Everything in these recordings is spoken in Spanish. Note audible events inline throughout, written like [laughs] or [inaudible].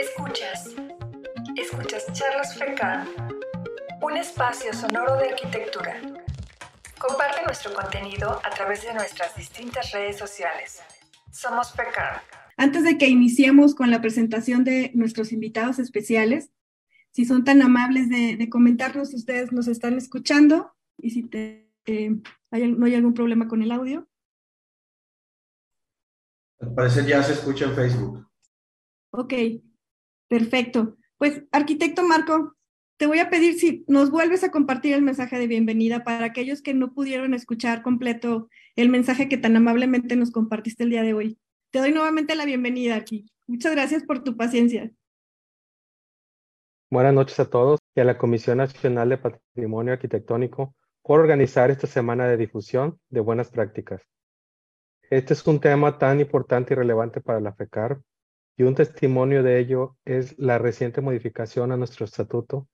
Escuchas. Escuchas Charlas FECAR, un espacio sonoro de arquitectura. Comparte nuestro contenido a través de nuestras distintas redes sociales. Somos FECAR. Antes de que iniciemos con la presentación de nuestros invitados especiales, si son tan amables de, comentarnos si ustedes nos están escuchando y si eh, no hay algún problema con el audio. Al parecer ya se escucha en Facebook. Ok, perfecto. Pues, arquitecto Marco, te voy a pedir si nos vuelves a compartir el mensaje de bienvenida para aquellos que no pudieron escuchar completo el mensaje que tan amablemente nos compartiste el día de hoy. Te doy nuevamente la bienvenida aquí. Muchas gracias por tu paciencia. Buenas noches a todos y a la Comisión Nacional de Patrimonio Arquitectónico por organizar esta semana de difusión de buenas prácticas. Este es un tema tan importante y relevante para la FECAR y un testimonio de ello es la reciente modificación a nuestro estatuto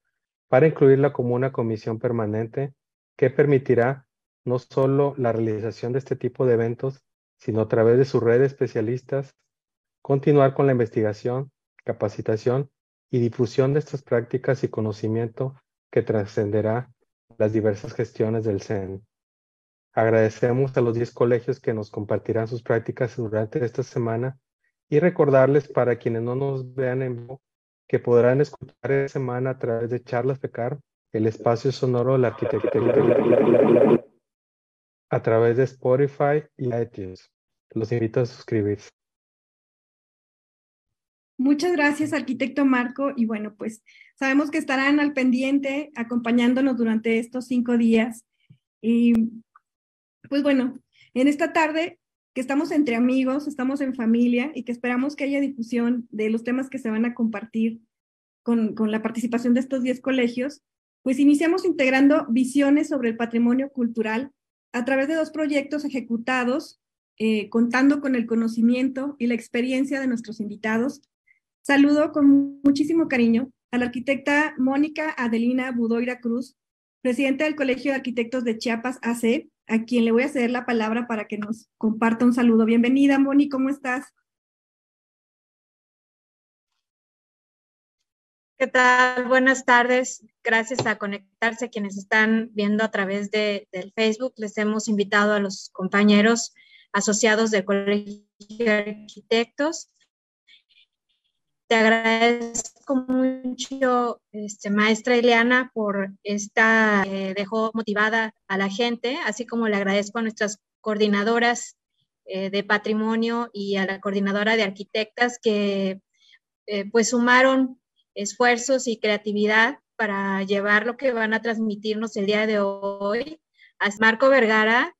para incluirla como una comisión permanente que permitirá no solo la realización de este tipo de eventos, sino a través de su red de especialistas, continuar con la investigación, capacitación y difusión de estas prácticas y conocimiento que trascenderá las diversas gestiones del CEN. Agradecemos a los 10 colegios que nos compartirán sus prácticas durante esta semana y recordarles para quienes no nos vean en vivo que podrán escuchar esta semana a través de Charlas Pecar, el espacio sonoro de la arquitectura, a través de Spotify y iTunes. Los invito a suscribirse. Muchas gracias, arquitecto Marco. Y bueno, pues sabemos que estarán al pendiente acompañándonos durante estos cinco días. Y pues bueno, en esta tarde que estamos entre amigos, estamos en familia y que esperamos que haya difusión de los temas que se van a compartir con, la participación de estos 10 colegios, pues iniciamos integrando visiones sobre el patrimonio cultural a través de dos proyectos ejecutados, eh, contando con el conocimiento y la experiencia de nuestros invitados. Saludo con muchísimo cariño a la arquitecta Mónica Adelina Budoira Cruz, presidenta del Colegio de Arquitectos de Chiapas AC, a quien le voy a ceder la palabra para que nos comparta un saludo. Bienvenida, Moni, ¿cómo estás? ¿Qué tal? Buenas tardes. Gracias a conectarse quienes están viendo a través de, del Facebook. Les hemos invitado a los compañeros asociados del Colegio de Arquitectos te agradezco mucho, este, maestra Ileana, por esta, eh, dejó motivada a la gente, así como le agradezco a nuestras coordinadoras eh, de patrimonio y a la coordinadora de arquitectas que eh, pues sumaron esfuerzos y creatividad para llevar lo que van a transmitirnos el día de hoy. A Marco Vergara,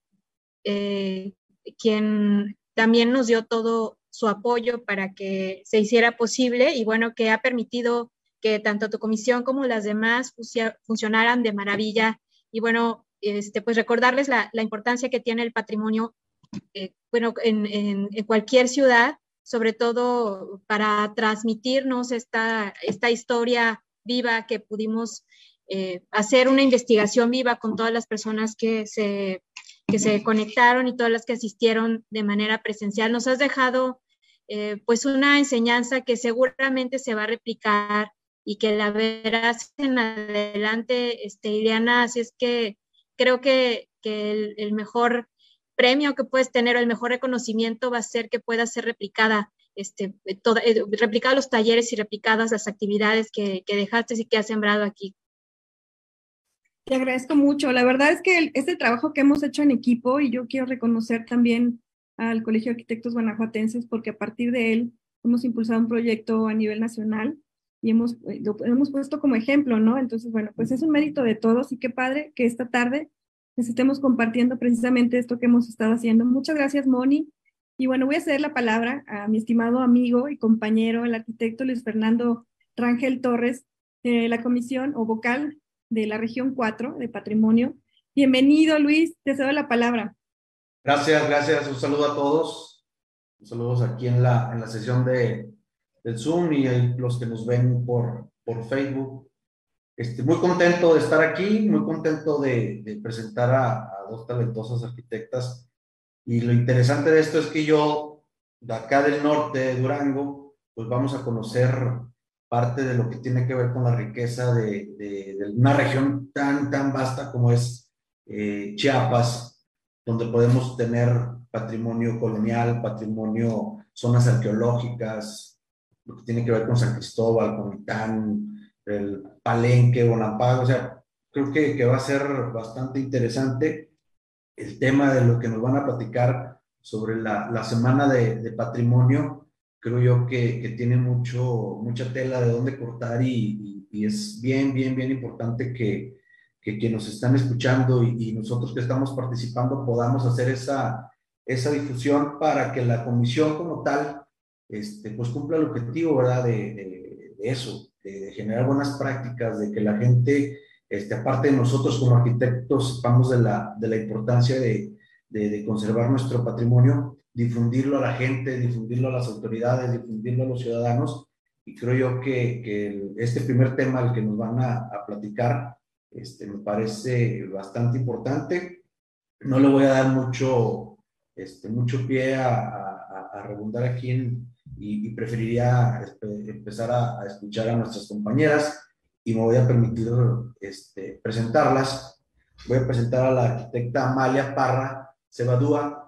quien también nos dio todo su apoyo para que se hiciera posible y bueno, que ha permitido que tanto tu comisión como las demás funcionaran de maravilla. Y bueno, este, pues recordarles la, importancia que tiene el patrimonio, eh, bueno, en, cualquier ciudad, sobre todo para transmitirnos esta, esta historia viva que pudimos eh, hacer una investigación viva con todas las personas que se, que se conectaron y todas las que asistieron de manera presencial. Nos has dejado eh, pues una enseñanza que seguramente se va a replicar y que la verás en adelante, este, Ileana, así es que creo que, el, mejor premio que puedes tener o el mejor reconocimiento va a ser que pueda ser replicada, este, eh, replicada los talleres y replicadas las actividades que, que dejaste y que has sembrado aquí. Te agradezco mucho. La verdad es que es el trabajo que hemos hecho en equipo y yo quiero reconocer también al Colegio de Arquitectos Guanajuatenses porque a partir de él hemos impulsado un proyecto a nivel nacional y hemos, eh, lo hemos puesto como ejemplo, ¿no? Entonces, bueno, pues es un mérito de todos y qué padre que esta tarde les estemos compartiendo precisamente esto que hemos estado haciendo. Muchas gracias, Moni. Y bueno, voy a ceder la palabra a mi estimado amigo y compañero, el arquitecto Luis Fernando Rangel Torres, de la comisión o vocal de la región 4 de patrimonio. Bienvenido, Luis, te cedo la palabra. Gracias, gracias. Un saludo a todos. Saludos aquí en la, en la sesión de, del Zoom y los que nos ven por, por Facebook. Este, muy contento de estar aquí, muy contento de, de presentar a, a, dos talentosas arquitectas. Y lo interesante de esto es que yo, de acá del norte de Durango, pues vamos a conocer parte de lo que tiene que ver con la riqueza de, de, una región tan, tan vasta como es eh, Chiapas, donde podemos tener patrimonio colonial, patrimonio, zonas arqueológicas, lo que tiene que ver con San Cristóbal, con Itán, el Palenque, Bonaparte, o sea, creo que, que va a ser bastante interesante el tema de lo que nos van a platicar sobre la, la semana de, de patrimonio. Creo yo que, que, tiene mucho, mucha tela de dónde cortar y, y, es bien, bien, bien importante que, que quienes nos están escuchando y, y, nosotros que estamos participando podamos hacer esa, esa difusión para que la comisión como tal este, pues cumpla el objetivo, ¿verdad? De, de, de eso, de, generar buenas prácticas, de que la gente, este, aparte de nosotros como arquitectos, sepamos de la, de la importancia de, de conservar nuestro patrimonio, difundirlo a la gente, difundirlo a las autoridades, difundirlo a los ciudadanos. Y creo yo que, que este primer tema al que nos van a, a, platicar este, me parece bastante importante. No le voy a dar mucho, este, mucho pie a, a, a rebundar aquí en, y, y, preferiría empezar a, escuchar a nuestras compañeras y me voy a permitir este, presentarlas. Voy a presentar a la arquitecta Amalia Parra Cebadúa,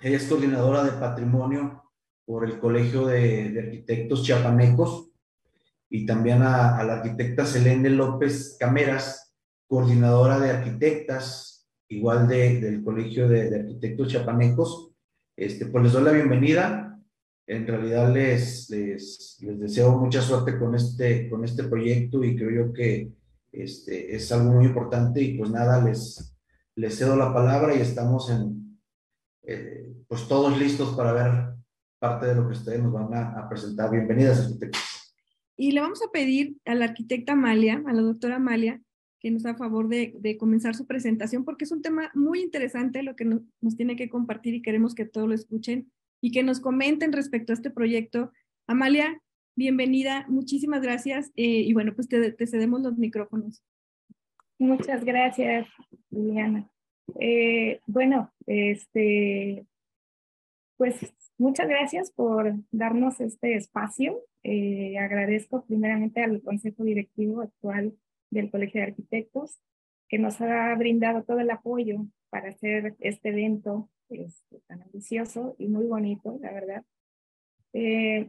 ella es coordinadora de patrimonio por el Colegio de, de Arquitectos Chiapanecos y también a, a, la arquitecta Selene López Cameras, coordinadora de arquitectas, igual de, del Colegio de, Arquitectos Chiapanecos. Este, pues les doy la bienvenida. En realidad les, les, les, deseo mucha suerte con este, con este proyecto y creo yo que este, es algo muy importante y pues nada, les, les cedo la palabra y estamos en, eh, pues todos listos para ver parte de lo que ustedes nos van a, a presentar. Bienvenidas, arquitectos. Y le vamos a pedir a la arquitecta Amalia, a la doctora Amalia, que nos da favor de, comenzar su presentación, porque es un tema muy interesante lo que nos, tiene que compartir y queremos que todos lo escuchen y que nos comenten respecto a este proyecto. Amalia, bienvenida, muchísimas gracias eh, y bueno, pues te, te, cedemos los micrófonos. Muchas gracias, Liliana. Eh, bueno, este, pues muchas gracias por darnos este espacio. Eh, agradezco primeramente al Consejo Directivo actual del Colegio de Arquitectos que nos ha brindado todo el apoyo para hacer este evento este, tan ambicioso y muy bonito, la verdad. Eh,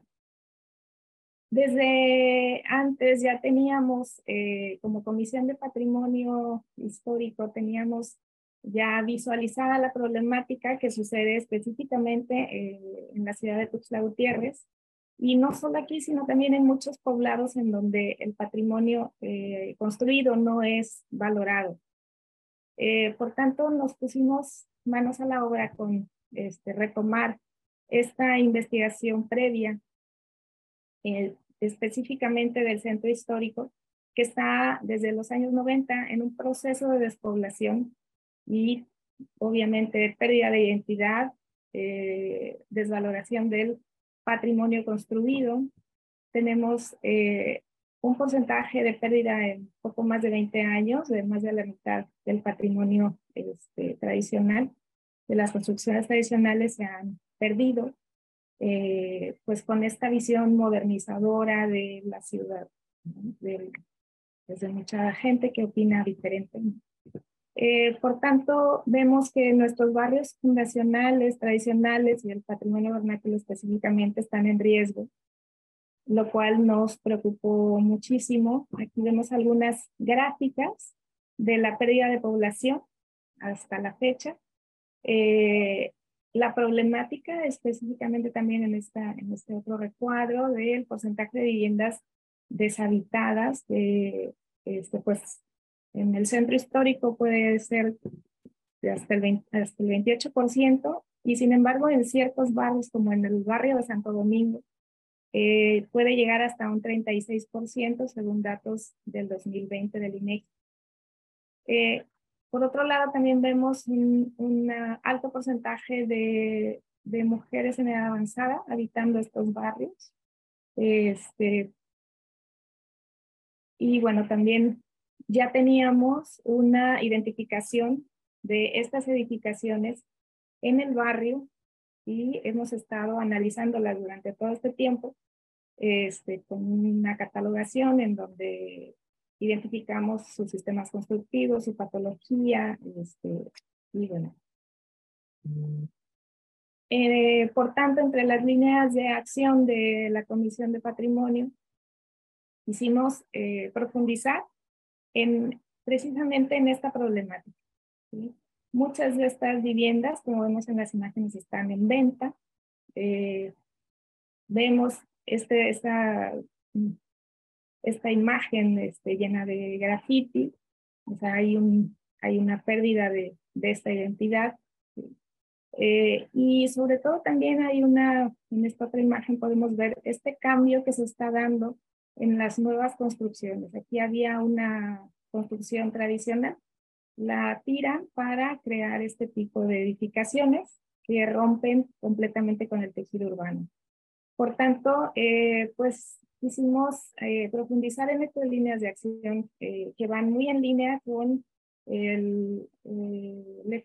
desde antes ya teníamos, eh, como Comisión de Patrimonio Histórico, teníamos ya visualizada la problemática que sucede específicamente eh, en la ciudad de Tuxtla Gutiérrez, y no solo aquí, sino también en muchos poblados en donde el patrimonio eh, construido no es valorado. Eh, por tanto, nos pusimos manos a la obra con este, retomar esta investigación previa, eh, específicamente del centro histórico, que está desde los años 90 en un proceso de despoblación y obviamente pérdida de identidad, desvaloración del patrimonio construido. Tenemos eh, un porcentaje de pérdida en poco más de 20 años, de más de la mitad del patrimonio este, tradicional, de las construcciones tradicionales se han perdido, eh, pues con esta visión modernizadora de la ciudad, de, desde mucha gente que opina diferente. Eh, por tanto, vemos que nuestros barrios fundacionales, tradicionales y el patrimonio vernáculo específicamente están en riesgo, lo cual nos preocupó muchísimo. Aquí vemos algunas gráficas de la pérdida de población hasta la fecha. Eh, la problemática específicamente también en, esta, en este otro recuadro del porcentaje de viviendas deshabitadas, de, este, pues en el centro histórico puede ser de hasta el, 20, hasta el 28% y sin embargo en ciertos barrios como en el barrio de Santo Domingo eh, puede llegar hasta un 36% según datos del 2020 del INEGI. Eh, por otro lado, también vemos un, un alto porcentaje de, de, mujeres en edad avanzada habitando estos barrios. Este, y bueno, también ya teníamos una identificación de estas edificaciones en el barrio y hemos estado analizándolas durante todo este tiempo este, con una catalogación en donde identificamos sus sistemas constructivos, su patología, este, y bueno. Eh, por tanto, entre las líneas de acción de la Comisión de Patrimonio, quisimos eh, profundizar en, precisamente en esta problemática. Muchas de estas viviendas, como vemos en las imágenes, están en venta. Eh, vemos este, esta, esta imagen este, llena de graffiti, o sea, hay, un, hay una pérdida de, de esta identidad. Eh, y sobre todo también hay una, en esta otra imagen podemos ver este cambio que se está dando en las nuevas construcciones. Aquí había una construcción tradicional, la tiran para crear este tipo de edificaciones que rompen completamente con el tejido urbano. Por tanto, eh, pues quisimos eh, profundizar en estas líneas de acción eh, que van muy en línea con el,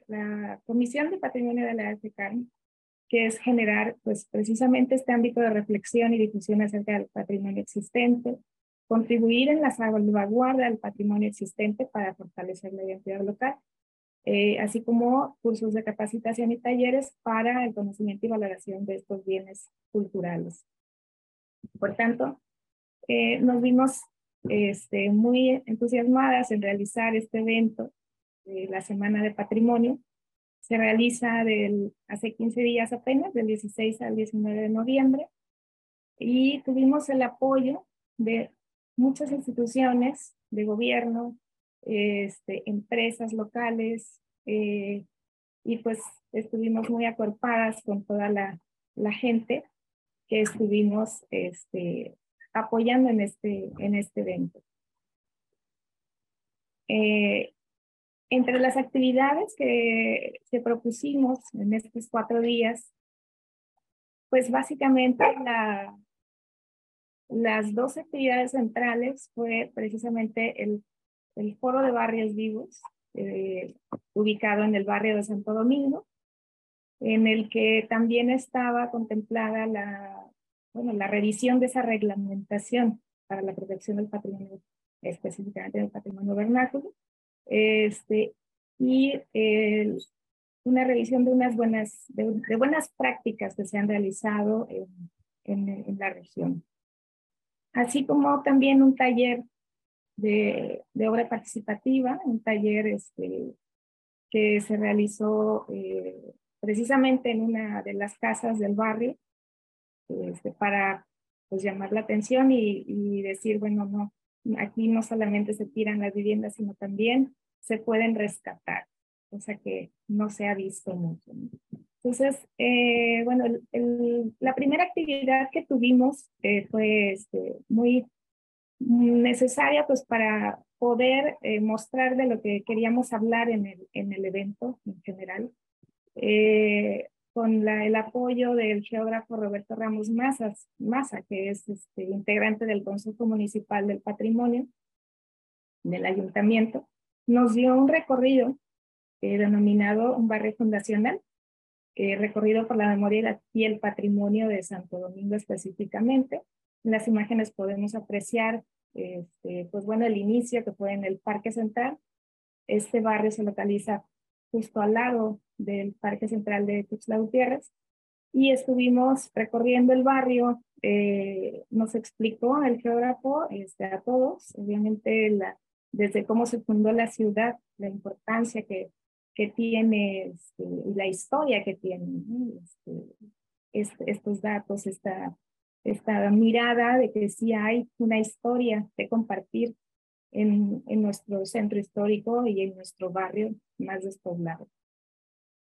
la Comisión de Patrimonio de la AFCAR, que es generar pues precisamente este ámbito de reflexión y difusión acerca del patrimonio existente, contribuir en la salvaguarda del patrimonio existente para fortalecer la identidad local, eh, así como cursos de capacitación y talleres para el conocimiento y valoración de estos bienes culturales. Por tanto, eh, nos vimos este, muy entusiasmadas en realizar este evento de la Semana de Patrimonio. Se realiza del, hace 15 días apenas, del 16 al 19 de noviembre, y tuvimos el apoyo de muchas instituciones de gobierno, este, empresas locales, eh, y pues estuvimos muy acorpadas con toda la, gente que estuvimos este, apoyando en este, en este evento. Eh, entre las actividades que se propusimos en estos cuatro días, pues básicamente la, las dos actividades centrales fue precisamente el, el Foro de Barrios Vivos, eh, ubicado en el barrio de Santo Domingo, en el que también estaba contemplada la, bueno, la revisión de esa reglamentación para la protección del patrimonio, específicamente del patrimonio vernáculo, este, y una revisión de unas buenas, de, buenas prácticas que se han realizado en, en, en la región. Así como también un taller de, de obra participativa, un taller este, que se realizó eh, precisamente en una de las casas del barrio este, para pues, llamar la atención y, y, decir, bueno, no, aquí no solamente se tiran las viviendas, sino también se pueden rescatar, cosa que no se ha visto mucho. Entonces, eh, bueno, la primera actividad que tuvimos eh, fue este, muy necesaria pues para poder eh, mostrar de lo que queríamos hablar en el, en el evento en general, con el apoyo del geógrafo Roberto Ramos Mazas, Maza, que es este, integrante del Consejo Municipal del Patrimonio del Ayuntamiento, nos dio un recorrido denominado un barrio fundacional, eh, recorrido por la memoria y el patrimonio de Santo Domingo específicamente. En las imágenes podemos apreciar, este, pues bueno, el inicio que fue en el Parque Central. Este barrio se localiza justo al lado del Parque Central de Tuxtla Gutiérrez y estuvimos recorriendo el barrio. Eh, nos explicó el geógrafo este, a todos, obviamente, la, desde cómo se fundó la ciudad, la importancia que que tiene este, la historia que tiene este, estos datos, esta, esta mirada de que sí hay una historia de compartir en, en nuestro centro histórico y en nuestro barrio más despoblado.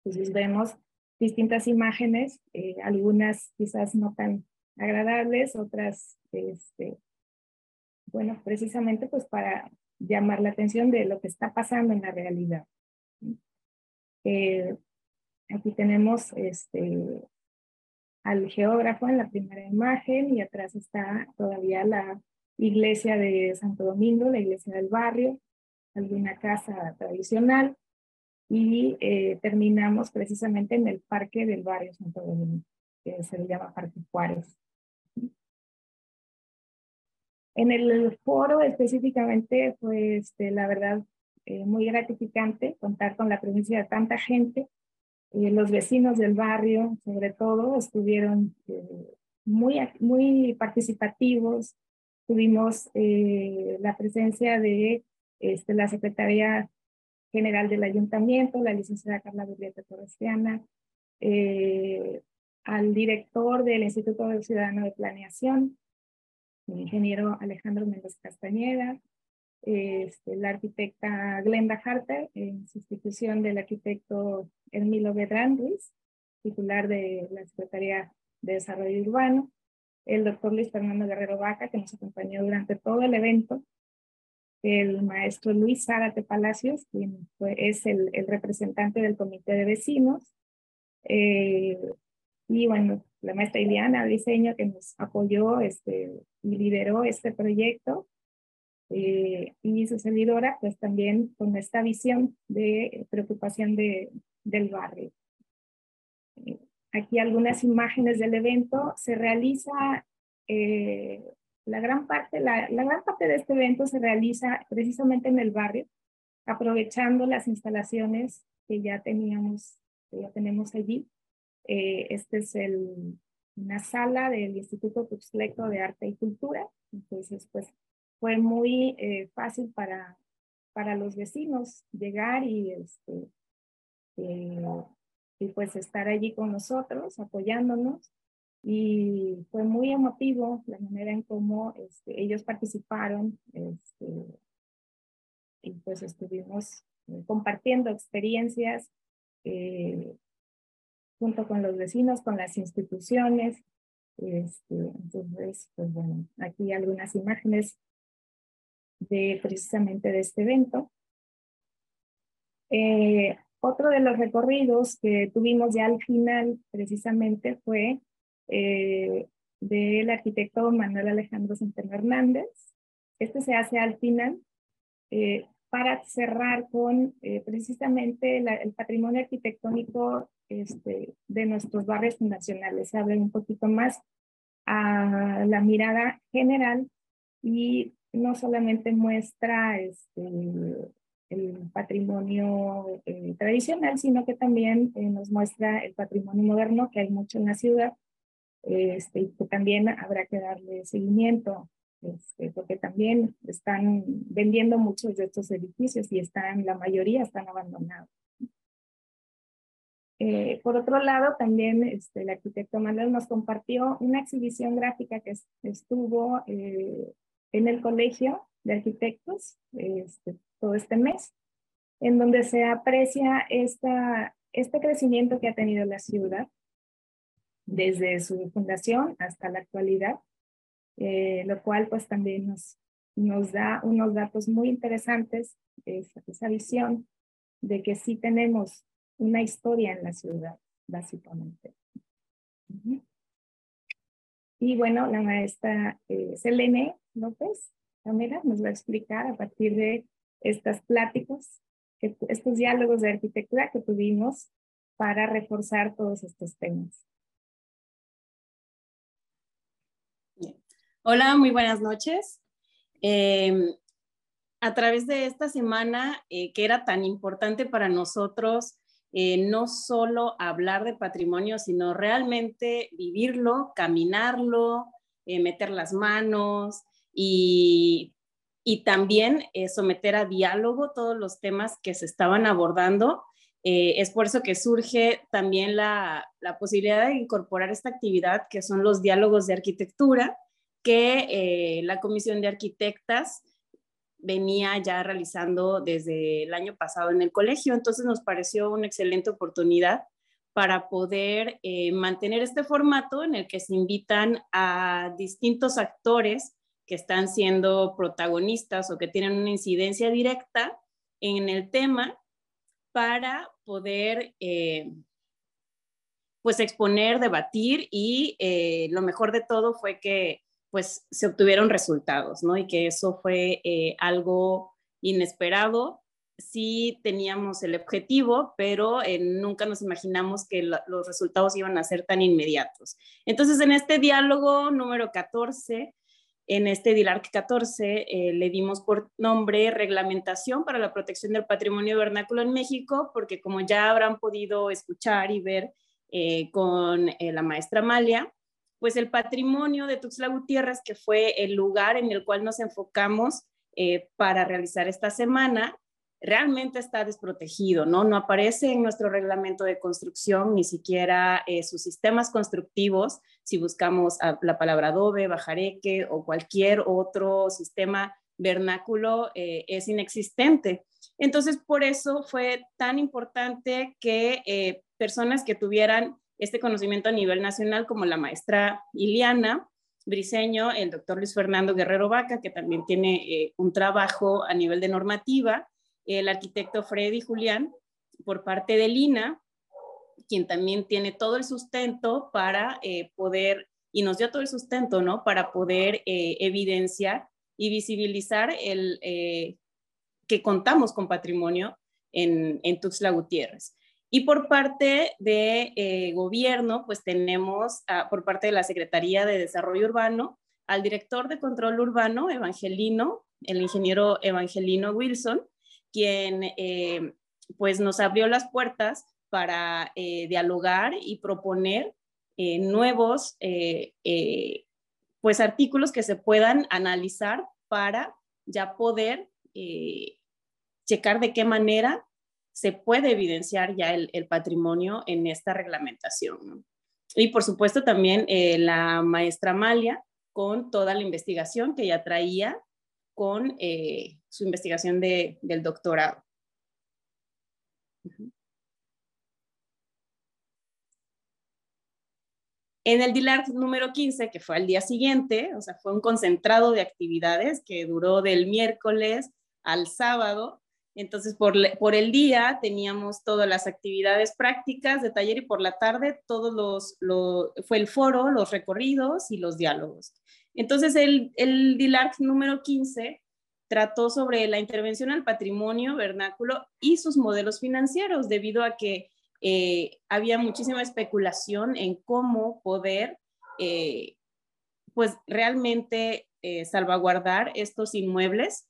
Entonces vemos distintas imágenes, eh, algunas quizás no tan agradables, otras, este, bueno, precisamente pues para llamar la atención de lo que está pasando en la realidad. Eh, aquí tenemos este, al geógrafo en la primera imagen y atrás está todavía la iglesia de Santo Domingo, la iglesia del barrio, alguna casa tradicional y eh, terminamos precisamente en el parque del barrio Santo Domingo, que se le llama Parque Juárez. En el foro específicamente este, la verdad, eh, muy gratificante contar con la presencia de tanta gente. Eh, los vecinos del barrio, sobre todo, estuvieron eh, muy, muy participativos. Tuvimos la presencia de este, la Secretaría General del Ayuntamiento, la licenciada Carla Burrieta Torresiana, al director del Instituto Ciudadano de Planeación, el ingeniero Alejandro Méndez Castañeda, este, la arquitecta Glenda Harter, en sustitución del arquitecto Emilio Bedrán titular de la Secretaría de Desarrollo Urbano, el doctor Luis Fernando Guerrero Vaca, que nos acompañó durante todo el evento, el maestro Luis Zárate Palacios, quien es el, representante del comité de vecinos, eh, y bueno, la maestra Iliana Diseño, que nos apoyó este, y lideró este proyecto, eh, y su servidora, pues también con esta visión de preocupación de, del barrio. Eh, aquí algunas imágenes del evento. Se realiza, eh, la, gran parte, la, gran parte de este evento se realiza precisamente en el barrio, aprovechando las instalaciones que ya teníamos, que ya tenemos allí. este es el, una sala del Instituto Tuxtleco de Arte y Cultura. Entonces, pues fue muy eh, fácil para, para los vecinos llegar y, este, eh, y pues estar allí con nosotros, apoyándonos. Y fue muy emotivo la manera en cómo este, ellos participaron este, y pues estuvimos eh, compartiendo experiencias junto con los vecinos, con las instituciones. Este, entonces, pues bueno, aquí algunas imágenes de precisamente de este evento. Eh, otro de los recorridos que tuvimos ya al final precisamente fue eh, del arquitecto Manuel Alejandro Centeno Hernández. Este se hace al final eh, para cerrar con precisamente el patrimonio arquitectónico este, de nuestros barrios fundacionales. Se abre un poquito más a la mirada general y no solamente muestra este, el patrimonio eh, tradicional, sino que también eh, nos muestra el patrimonio moderno, que hay mucho en la ciudad, este, que también habrá que darle seguimiento, este, porque también están vendiendo muchos de estos edificios y están, la mayoría están abandonados. Eh, por otro lado, también este, el arquitecto Manuel nos compartió una exhibición gráfica que estuvo en el Colegio de Arquitectos este, todo este mes, en donde se aprecia esta, este crecimiento que ha tenido la ciudad desde su fundación hasta la actualidad, eh, lo cual pues también nos, nos da unos datos muy interesantes, esa, esa visión de que sí tenemos una historia en la ciudad, básicamente. Y bueno, la maestra eh, Selene López Camila nos va a explicar a partir de estas pláticas, estos diálogos de arquitectura que tuvimos para reforzar todos estos temas. Hola, muy buenas noches. Em, a través de esta semana eh, que era tan importante para nosotros, eh, no solo hablar de patrimonio, sino realmente vivirlo, caminarlo, eh, meter las manos y, también eh, someter a diálogo todos los temas que se estaban abordando. es por eso que surge también la, la, posibilidad de incorporar esta actividad que son los diálogos de arquitectura que la Comisión de Arquitectas venía ya realizando desde el año pasado en el colegio. Entonces nos pareció una excelente oportunidad para poder eh, mantener este formato en el que se invitan a distintos actores que están siendo protagonistas o que tienen una incidencia directa en el tema para poder eh, pues exponer, debatir y eh, lo mejor de todo fue que pues se obtuvieron resultados, ¿no? Y que eso fue eh, algo inesperado. Sí teníamos el objetivo, pero eh, nunca nos imaginamos que los resultados iban a ser tan inmediatos. Entonces, en este diálogo número 14, En este DILARC 14 eh, le dimos por nombre Reglamentación para la Protección del Patrimonio Vernáculo en México, porque como ya habrán podido escuchar y ver eh, con la maestra Amalia, pues el patrimonio de Tuxtla Gutiérrez, que fue el lugar en el cual nos enfocamos para realizar esta semana, realmente está desprotegido, ¿no? No aparece en nuestro reglamento de construcción ni siquiera eh, sus sistemas constructivos, si buscamos la palabra adobe, bajareque o cualquier otro sistema vernáculo, eh, es inexistente. Entonces, por eso fue tan importante que eh, personas que tuvieran este conocimiento a nivel nacional, como la maestra Iliana Briseño, el doctor Luis Fernando Guerrero Vaca, que también tiene un trabajo a nivel de normativa, el arquitecto Freddy Julián por parte de Lina, quien también tiene todo el sustento para eh, poder, y nos dio todo el sustento, ¿no? Para poder eh, evidenciar y visibilizar el eh, que contamos con patrimonio en, en Tuxtla Gutiérrez. Y por parte de gobierno, pues tenemos por parte de la Secretaría de Desarrollo Urbano al director de control urbano, Evangelino, el ingeniero Evangelino Wilson, quien eh, pues nos abrió las puertas para eh, dialogar y proponer eh, nuevos pues artículos que se puedan analizar para ya poder checar de qué manera se puede evidenciar ya el, patrimonio en esta reglamentación. Y por supuesto también la maestra Amalia con toda la investigación que ya traía con eh, su investigación de, del doctorado. En el DILARC número 15, que fue al día siguiente, o sea, fue un concentrado de actividades que duró del miércoles al sábado. Entonces, por, el día teníamos todas las actividades prácticas de taller y por la tarde todos los, lo, fue el foro, los recorridos y los diálogos. Entonces, el, el DILARC número 15 trató sobre la intervención al patrimonio vernáculo y sus modelos financieros, debido a que eh, había muchísima especulación en cómo poder, eh, pues realmente eh, salvaguardar estos inmuebles,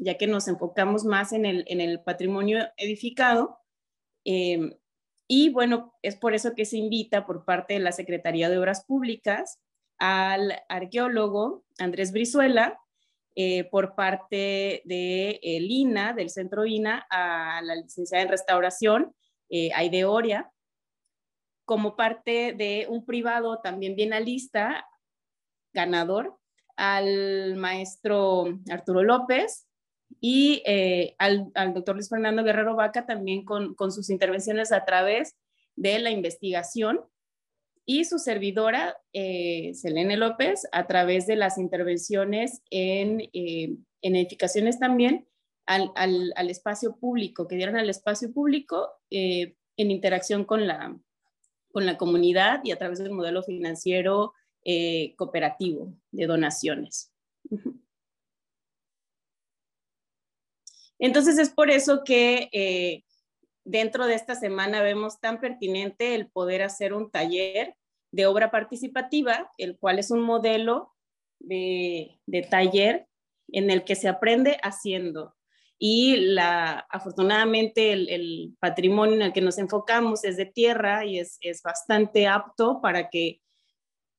ya que nos enfocamos más en el, en el patrimonio edificado. y bueno, es por eso que se invita por parte de la Secretaría de Obras Públicas al arqueólogo Andrés Brizuela, eh, por parte de el INA, del centro INA, a la licenciada en restauración, eh, Aide Oria, como parte de un privado también bien lista, ganador, al maestro Arturo López y eh, al, al, doctor Luis Fernando Guerrero Vaca también con, con sus intervenciones a través de la investigación y su servidora, eh, Selene López, a través de las intervenciones en, eh, en edificaciones también al, al, espacio público, que dieron al espacio público eh, en interacción con la, con la comunidad y a través del modelo financiero eh, cooperativo de donaciones. Entonces es por eso que dentro de esta semana vemos tan pertinente el poder hacer un taller de obra participativa, el cual es un modelo de, taller en el que se aprende haciendo. Y la, afortunadamente el, patrimonio en el que nos enfocamos es de tierra y es, bastante apto para que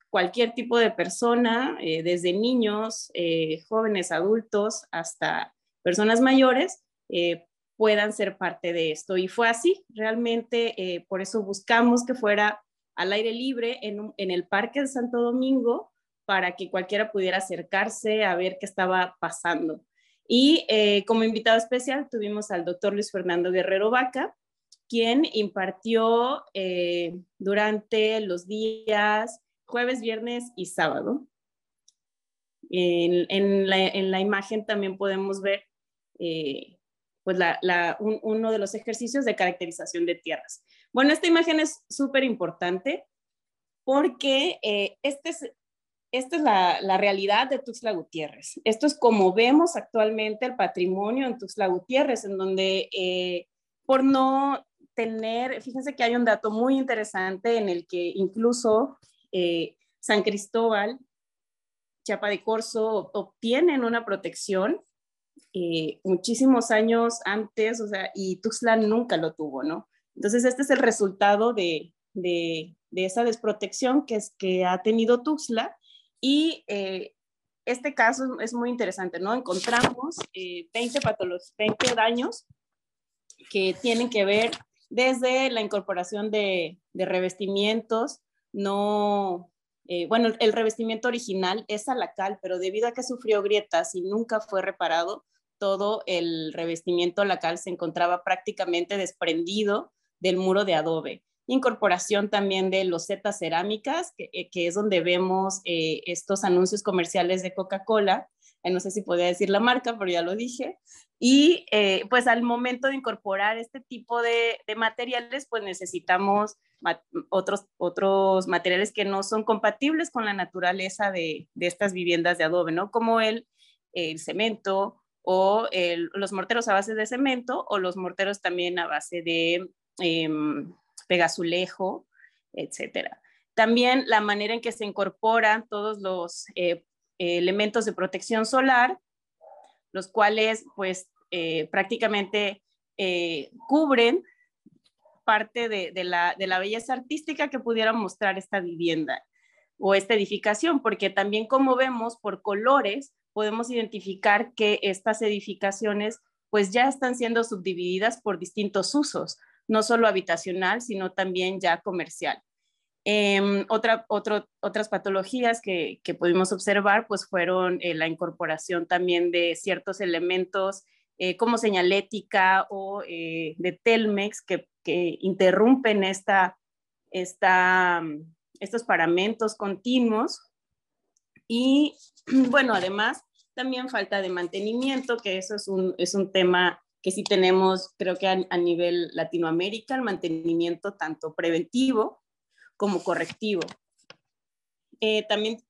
cualquier tipo de persona, eh, desde niños, eh, jóvenes, adultos, hasta personas mayores, eh, puedan ser parte de esto. Y fue así, realmente eh, por eso buscamos que fuera al aire libre en, el Parque de Santo Domingo para que cualquiera pudiera acercarse a ver qué estaba pasando. Y eh, como invitado especial tuvimos al doctor Luis Fernando Guerrero Vaca, quien impartió durante los días jueves, viernes y sábado. En, la, imagen también podemos ver pues uno de los ejercicios de caracterización de tierras. Bueno, esta imagen es súper importante porque eh, este es, esta es la, realidad de Tuxtla Gutiérrez. Esto es como vemos actualmente el patrimonio en Tuxtla Gutiérrez, en donde eh, por no tener, fíjense que hay un dato muy interesante en el que incluso eh, San Cristóbal Chiapa de Corzo obtienen una protección eh, muchísimos años antes, o sea, y Tuxtla nunca lo tuvo, ¿no? Entonces, este es el resultado de, de, esa desprotección que, es, que ha tenido Tuxtla y eh, este caso es muy interesante, ¿no? Encontramos 20, eh, 20 daños que tienen que ver desde la incorporación de, de revestimientos, no, eh, bueno, el revestimiento original es a la cal, pero debido a que sufrió grietas y nunca fue reparado, todo el revestimiento lacal se encontraba prácticamente desprendido del muro de adobe. Incorporación también de losetas cerámicas, que, eh, es donde vemos eh, estos anuncios comerciales de Coca-Cola. No sé si podía decir la marca, pero ya lo dije. Y eh, pues al momento de incorporar este tipo de, materiales, pues necesitamos otros, otros materiales que no son compatibles con la naturaleza de, estas viviendas de adobe, ¿no? Como el, el cemento o los morteros a base de cemento o los morteros también a base de em, pegazulejo, etcétera. También la manera en que se incorporan todos los eh, elementos de protección solar, los cuales pues eh, prácticamente eh, cubren parte de, la, de la belleza artística que pudiera mostrar esta vivienda o esta edificación, porque también como vemos por colores podemos identificar que estas edificaciones pues ya están siendo subdivididas por distintos usos, no solo habitacional, sino también ya comercial. Em, otra, otras patologías que, pudimos observar pues fueron eh, la incorporación también de ciertos elementos eh, como señalética o eh, de Telmex que, que interrumpen esta, esta, estos paramentos continuos. Y [clears throat] bueno, además también falta de mantenimiento, que eso es un, es un tema que sí tenemos, creo que a, nivel Latinoamérica, el mantenimiento tanto preventivo como correctivo. Eh, también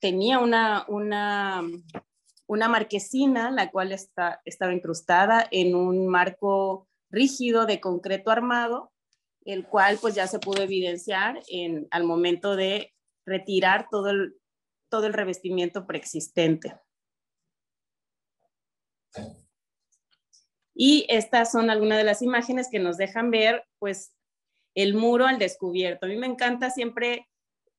tenía una, una, una, marquesina, la cual está, estaba incrustada en un marco rígido de concreto armado, el cual pues ya se pudo evidenciar en, al momento de retirar todo el, todo el revestimiento preexistente. Y estas son algunas de las imágenes que nos dejan ver, pues, el muro al descubierto. A mí me encanta siempre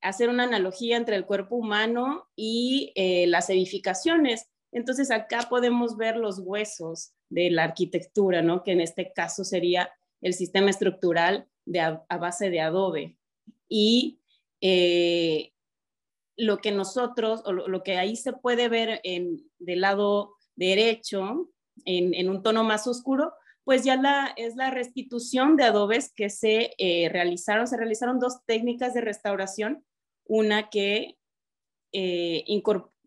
hacer una analogía entre el cuerpo humano y eh, las edificaciones. Entonces acá podemos ver los huesos de la arquitectura, ¿no? Que en este caso sería el sistema estructural a, base de adobe. Y eh, lo que nosotros, o lo, que ahí se puede ver en, del lado derecho, en, un tono más oscuro, pues ya la, es la restitución de adobes que se eh, realizaron. Se realizaron dos técnicas de restauración, una que, eh,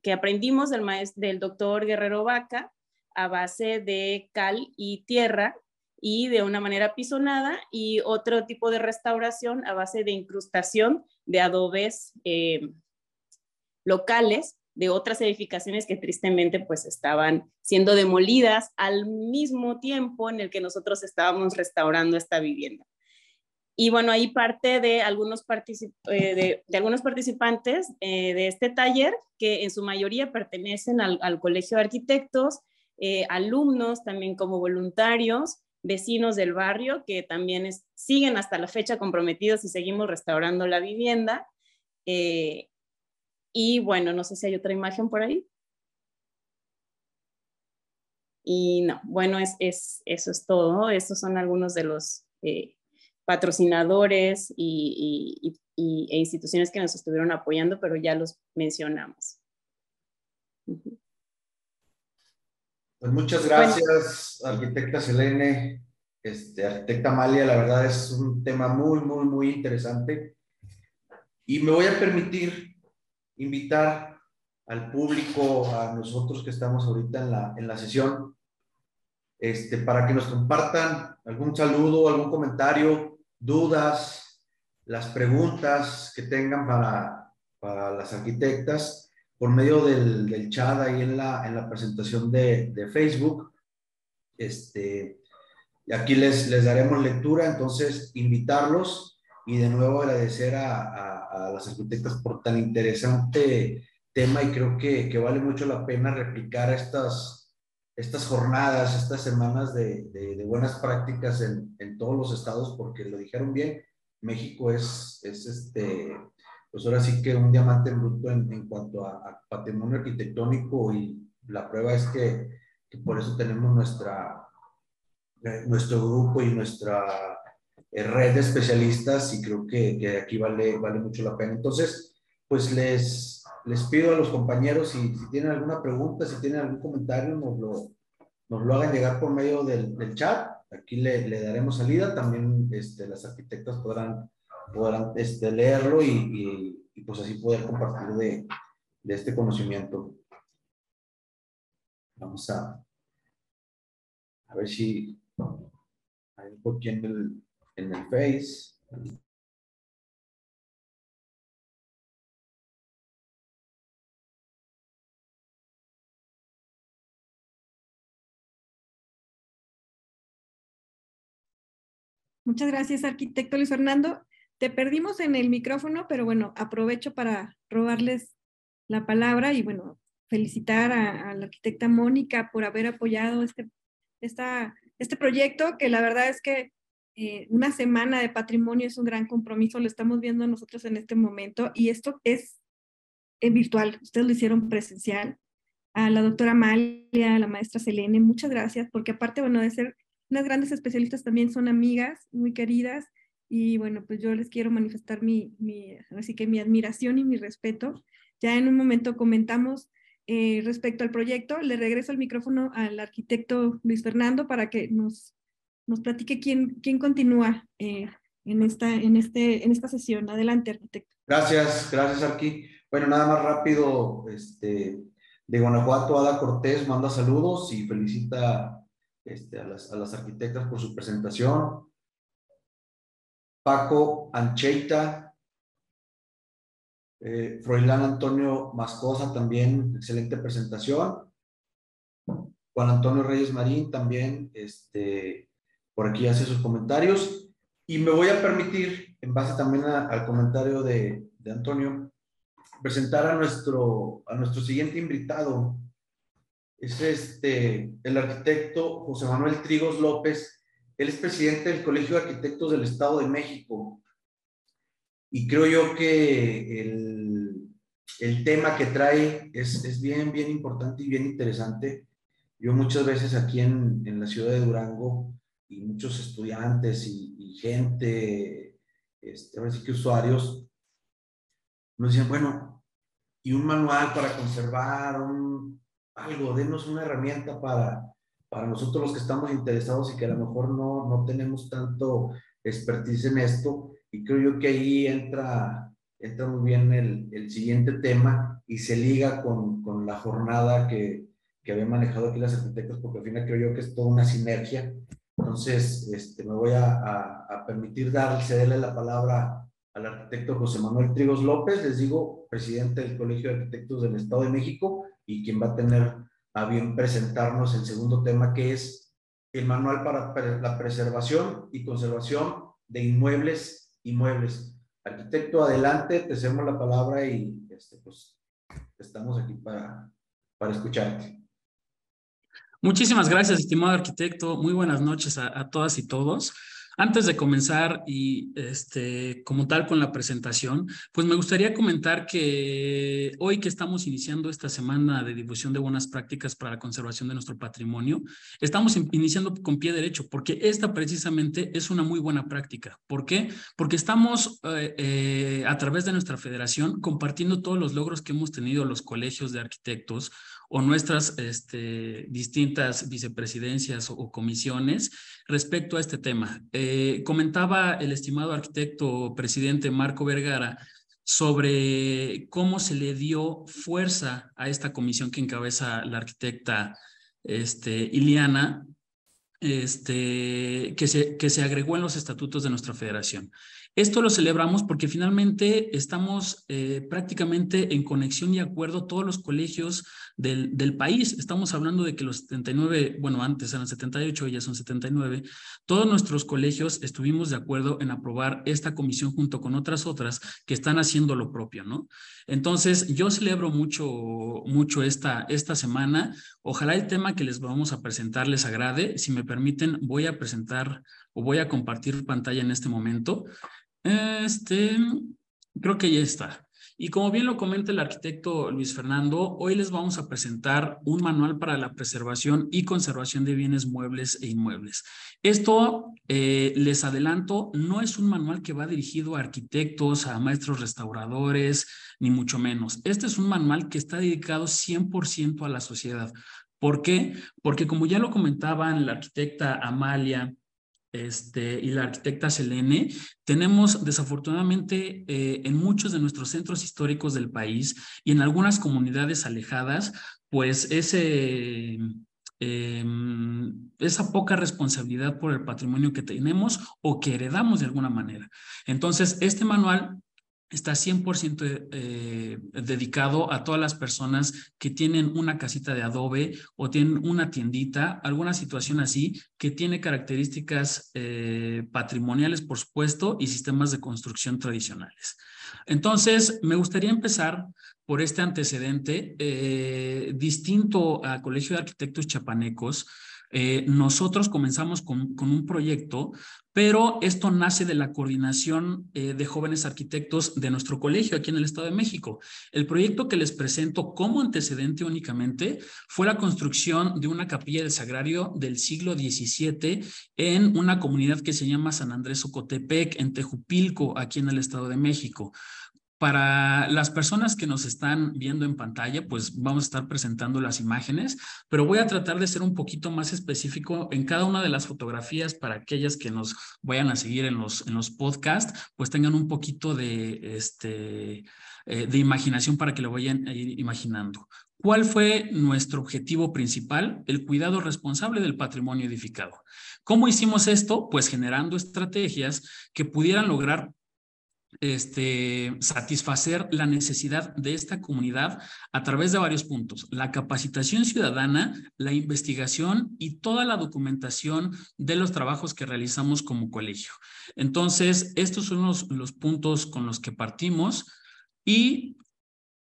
que aprendimos del, del doctor Guerrero Vaca a base de cal y tierra y de una manera pisonada y otro tipo de restauración a base de incrustación de adobes eh, locales de otras edificaciones que tristemente pues estaban siendo demolidas al mismo tiempo en el que nosotros estábamos restaurando esta vivienda. Y bueno, ahí parte de algunos, eh, de, algunos participantes eh, de este taller, que en su mayoría pertenecen al, Colegio de Arquitectos, eh, alumnos también como voluntarios, vecinos del barrio, que también siguen hasta la fecha comprometidos y seguimos restaurando la vivienda. Y bueno, no sé si hay otra imagen por ahí. Y no, bueno, es, es eso es todo. Estos son algunos de los eh, patrocinadores y, e instituciones que nos estuvieron apoyando, pero ya los mencionamos. Pues muchas gracias, arquitecta Selene, este, arquitecta Amalia, la verdad es un tema muy, muy, muy interesante. Y me voy a permitir invitar al público, a nosotros que estamos ahorita en la, en la sesión, este, para que nos compartan algún saludo, algún comentario, dudas, las preguntas que tengan para, para las arquitectas por medio del, del, chat ahí en la, en la presentación de, de Facebook. Este, aquí les, les daremos lectura, entonces invitarlos y de nuevo agradecer a, a, las arquitectas por tan interesante tema y creo que, que vale mucho la pena replicar estas, estas jornadas, estas semanas de, de, buenas prácticas en, en, todos los estados, porque lo dijeron bien, México es, es este, pues ahora sí que un diamante bruto en, en cuanto a, a, patrimonio arquitectónico y la prueba es que, que por eso tenemos nuestra, eh, nuestro grupo y nuestra red de especialistas y creo que, que aquí vale, vale mucho la pena. Entonces, pues les, les pido a los compañeros si, tienen alguna pregunta, si tienen algún comentario, nos lo, nos lo hagan llegar por medio del, chat. Aquí le, le, daremos salida. También este, las arquitectas podrán, podrán este, leerlo y, y, pues así poder compartir de, de este conocimiento. Vamos a, a ver si hay poquito en el, en el Face. Muchas gracias, arquitecto Luis Fernando. Te perdimos en el micrófono, pero bueno, aprovecho para robarles la palabra y bueno, felicitar a, la arquitecta Mónica por haber apoyado este, este proyecto, que la verdad es que eh, una semana de patrimonio es un gran compromiso, lo estamos viendo nosotros en este momento y esto es en virtual, ustedes lo hicieron presencial. A la doctora Amalia, a la maestra Selene, muchas gracias, porque aparte, bueno, de ser unas grandes especialistas también son amigas muy queridas y bueno, pues yo les quiero manifestar mi, mi así que mi admiración y mi respeto. Ya en un momento comentamos eh, respecto al proyecto, le regreso el micrófono al arquitecto Luis Fernando para que nos, nos platique quién, quién continúa eh, en, esta, en, este, en esta sesión. Adelante, arquitecto. Gracias, gracias, Arqui. Bueno, nada más rápido, este, de Guanajuato, Ada Cortés manda saludos y felicita este, a, las, a las arquitectas por su presentación. Paco Ancheita, eh, Froilán Antonio Mascosa también, excelente presentación. Juan Antonio Reyes Marín también, este, por aquí hace sus comentarios. Y me voy a permitir, en base también al comentario de, de, Antonio, presentar a nuestro, a nuestro siguiente invitado, es este, el arquitecto José Manuel Trigos López. Él es presidente del Colegio de Arquitectos del Estado de México. Y creo yo que el, el tema que trae es, es, bien, bien importante y bien interesante. Yo muchas veces aquí en, en la ciudad de Durango y muchos estudiantes y, y gente, este, ahora que usuarios, nos decían, bueno, y un manual para conservar un, algo, denos una herramienta para, para nosotros los que estamos interesados y que a lo mejor no, no tenemos tanto expertise en esto. Y creo yo que ahí entra, entra muy bien el, el siguiente tema y se liga con, con la jornada que, que había manejado aquí las arquitectas, porque al final creo yo que es toda una sinergia. Entonces, este, me voy a, permitir dar, cederle la palabra al arquitecto José Manuel Trigos López, les digo, presidente del Colegio de Arquitectos del Estado de México, y quien va a tener a bien presentarnos el segundo tema, que es el manual para la preservación y conservación de inmuebles y muebles. Arquitecto, adelante, te hacemos la palabra y este, pues, estamos aquí para, para escucharte. Muchísimas gracias, estimado arquitecto. Muy buenas noches a, todas y todos. Antes de comenzar y este, como tal con la presentación, pues me gustaría comentar que hoy que estamos iniciando esta semana de difusión de buenas prácticas para la conservación de nuestro patrimonio, estamos iniciando con pie derecho, porque esta precisamente es una muy buena práctica. ¿Por qué? Porque estamos eh, eh, a través de nuestra federación compartiendo todos los logros que hemos tenido los colegios de arquitectos o nuestras este, distintas vicepresidencias o, comisiones respecto a este tema. Eh, comentaba el estimado arquitecto presidente Marco Vergara sobre cómo se le dio fuerza a esta comisión que encabeza la arquitecta este, Iliana este, que, se, que se agregó en los estatutos de nuestra federación. Esto lo celebramos porque finalmente estamos eh, prácticamente en conexión y acuerdo todos los colegios del, del, país. Estamos hablando de que los 79, bueno, antes eran 78, ya son 79, todos nuestros colegios estuvimos de acuerdo en aprobar esta comisión junto con otras otras que están haciendo lo propio, ¿no? Entonces, yo celebro mucho, mucho esta, esta semana. Ojalá el tema que les vamos a presentar les agrade. Si me permiten, voy a presentar o voy a compartir pantalla en este momento. Este, creo que ya está. Y como bien lo comenta el arquitecto Luis Fernando, hoy les vamos a presentar un manual para la preservación y conservación de bienes muebles e inmuebles. Esto, eh, les adelanto, no es un manual que va dirigido a arquitectos, a maestros restauradores, ni mucho menos. Este es un manual que está dedicado 100% a la sociedad. ¿Por qué? Porque como ya lo comentaban la arquitecta Amalia, este, y la arquitecta Selene, tenemos desafortunadamente eh, en muchos de nuestros centros históricos del país y en algunas comunidades alejadas, pues ese, em, esa poca responsabilidad por el patrimonio que tenemos o que heredamos de alguna manera. Entonces, este manual está 100% eh, dedicado a todas las personas que tienen una casita de adobe o tienen una tiendita, alguna situación así, que tiene características eh, patrimoniales, por supuesto, y sistemas de construcción tradicionales. Entonces, me gustaría empezar por este antecedente eh, distinto al Colegio de Arquitectos Chapanecos, eh, nosotros comenzamos con, un proyecto, pero esto nace de la coordinación eh, de jóvenes arquitectos de nuestro colegio aquí en el Estado de México. El proyecto que les presento como antecedente únicamente fue la construcción de una capilla del Sagrario del siglo XVII en una comunidad que se llama San Andrés Ocotepec, en Tejupilco, aquí en el Estado de México. Para las personas que nos están viendo en pantalla, pues vamos a estar presentando las imágenes, pero voy a tratar de ser un poquito más específico en cada una de las fotografías para aquellas que nos vayan a seguir en los, en los podcasts, pues tengan un poquito de, este, eh, de imaginación para que lo vayan a ir imaginando. ¿Cuál fue nuestro objetivo principal? El cuidado responsable del patrimonio edificado. ¿Cómo hicimos esto? Pues generando estrategias que pudieran lograr este, satisfacer la necesidad de esta comunidad a través de varios puntos. La capacitación ciudadana, la investigación y toda la documentación de los trabajos que realizamos como colegio. Entonces, estos son los, los puntos con los que partimos y,